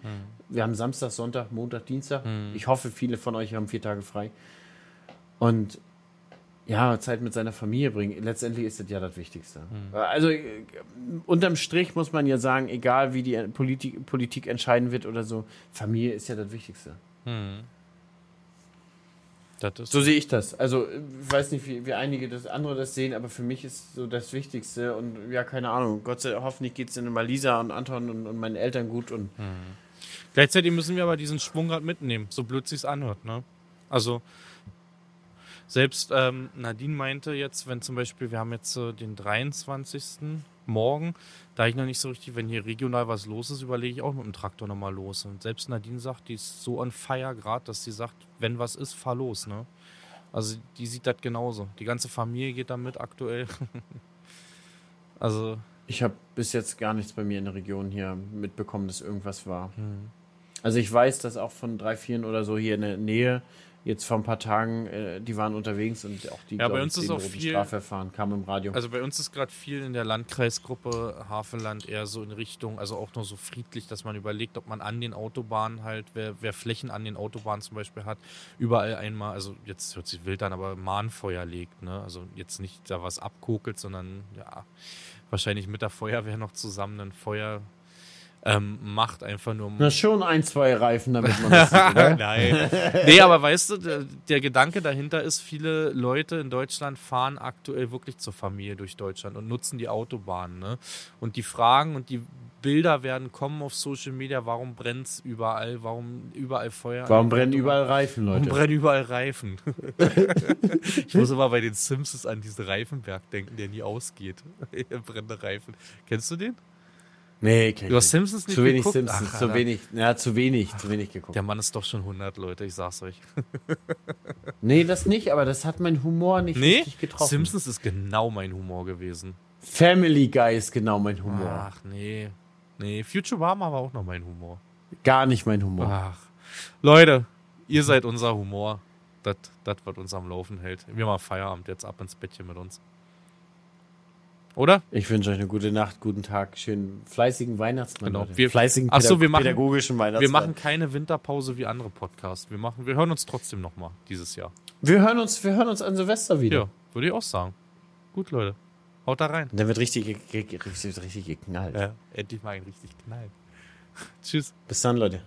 Wir haben Samstag, Sonntag, Montag, Dienstag. Ich hoffe, viele von euch haben vier Tage frei. Und ja, Zeit mit seiner Familie bringen. Letztendlich ist das ja das Wichtigste. Also äh, unterm Strich muss man ja sagen, egal wie die Politik, Politik entscheiden wird oder so, Familie ist ja das Wichtigste.
Das ist
So sehe ich das. Also ich weiß nicht, wie, wie einige das andere das sehen, aber für mich ist so das Wichtigste und ja, keine Ahnung. Gott sei Dank, hoffentlich geht es dann immer Lisa und Anton und, und meinen Eltern gut und
Gleichzeitig müssen wir aber diesen Schwung gerade mitnehmen, so blöd sich's anhört, ne? Also selbst ähm, Nadine meinte jetzt, wenn zum Beispiel, wir haben jetzt äh, den 23. morgen, da ich noch nicht so richtig, wenn hier regional was los ist, überlege ich auch mit dem Traktor nochmal los. Und selbst Nadine sagt, die ist so on fire gerade, dass sie sagt, wenn was ist, fahr los, ne? Also die sieht das genauso. Die ganze Familie geht da mit aktuell. *laughs* also
ich habe bis jetzt gar nichts bei mir in der Region hier mitbekommen, dass irgendwas war. Also ich weiß, dass auch von drei, vieren oder so hier in der Nähe jetzt vor ein paar Tagen, äh, die waren unterwegs und auch die
Ja, bei uns ist auch viel-
Strafverfahren kam im Radio.
Also bei uns ist gerade viel in der Landkreisgruppe Havelland eher so in Richtung, also auch nur so friedlich, dass man überlegt, ob man an den Autobahnen halt, wer, wer Flächen an den Autobahnen zum Beispiel hat, überall einmal, also jetzt hört sich wild an, aber Mahnfeuer legt, ne? Also jetzt nicht da was abkokelt, sondern ja, wahrscheinlich mit der Feuerwehr noch zusammen ein Feuer ähm, macht, einfach nur um
Na schon ein, zwei Reifen, damit man das sieht? *laughs*
Nein. Nee, aber weißt du, der, der Gedanke dahinter ist, viele Leute in Deutschland fahren aktuell wirklich zur Familie durch Deutschland und nutzen die Autobahnen. Ne? Und die Fragen und die Bilder werden kommen auf Social Media, warum brennt es überall, warum überall Feuer.
Warum brennen überall Reifen,
Warum
Leute?
brennen überall Reifen? ich muss immer bei den Simpsons an diesen Reifenberg denken, der nie ausgeht. *laughs* Brennende Reifen. Kennst du den?
Nee, kenn ich
Du hast
nicht.
Simpsons nicht
Zu wenig
geguckt?
Simpsons,
Ach,
zu wenig, ja, zu wenig, zu wenig geguckt.
Der Mann ist doch schon 100, Leute, ich sag's euch. *laughs*
Nee, das nicht, aber das hat mein Humor nicht
Nee,
richtig getroffen.
Simpsons ist genau mein Humor gewesen.
Family Guy ist genau mein Humor.
Ach, nee. Nee, Futurama war auch noch mein Humor.
Gar nicht mein Humor.
Ach. Leute, ihr seid unser Humor. Das, das, was uns am Laufen hält. Wir machen Feierabend jetzt ab ins Bettchen mit uns. Oder?
Ich wünsche euch eine gute Nacht, guten Tag, schönen fleißigen Weihnachtsmann.
Genau. Wir-
fleißigen
so,
Pädag-
wir machen-
pädagogischen Weihnachtsmann.
Wir machen keine Winterpause wie andere Podcasts. Wir, machen, wir hören uns trotzdem nochmal dieses Jahr.
wir hören uns, wir hören uns an Silvester wieder.
Ja, würde ich auch sagen. Gut, Leute. Haut da rein.
Und dann wird richtig, richtig, richtig geknallt.
Ja, endlich mal ein richtig Knall. *laughs* Tschüss.
Bis dann, Leute.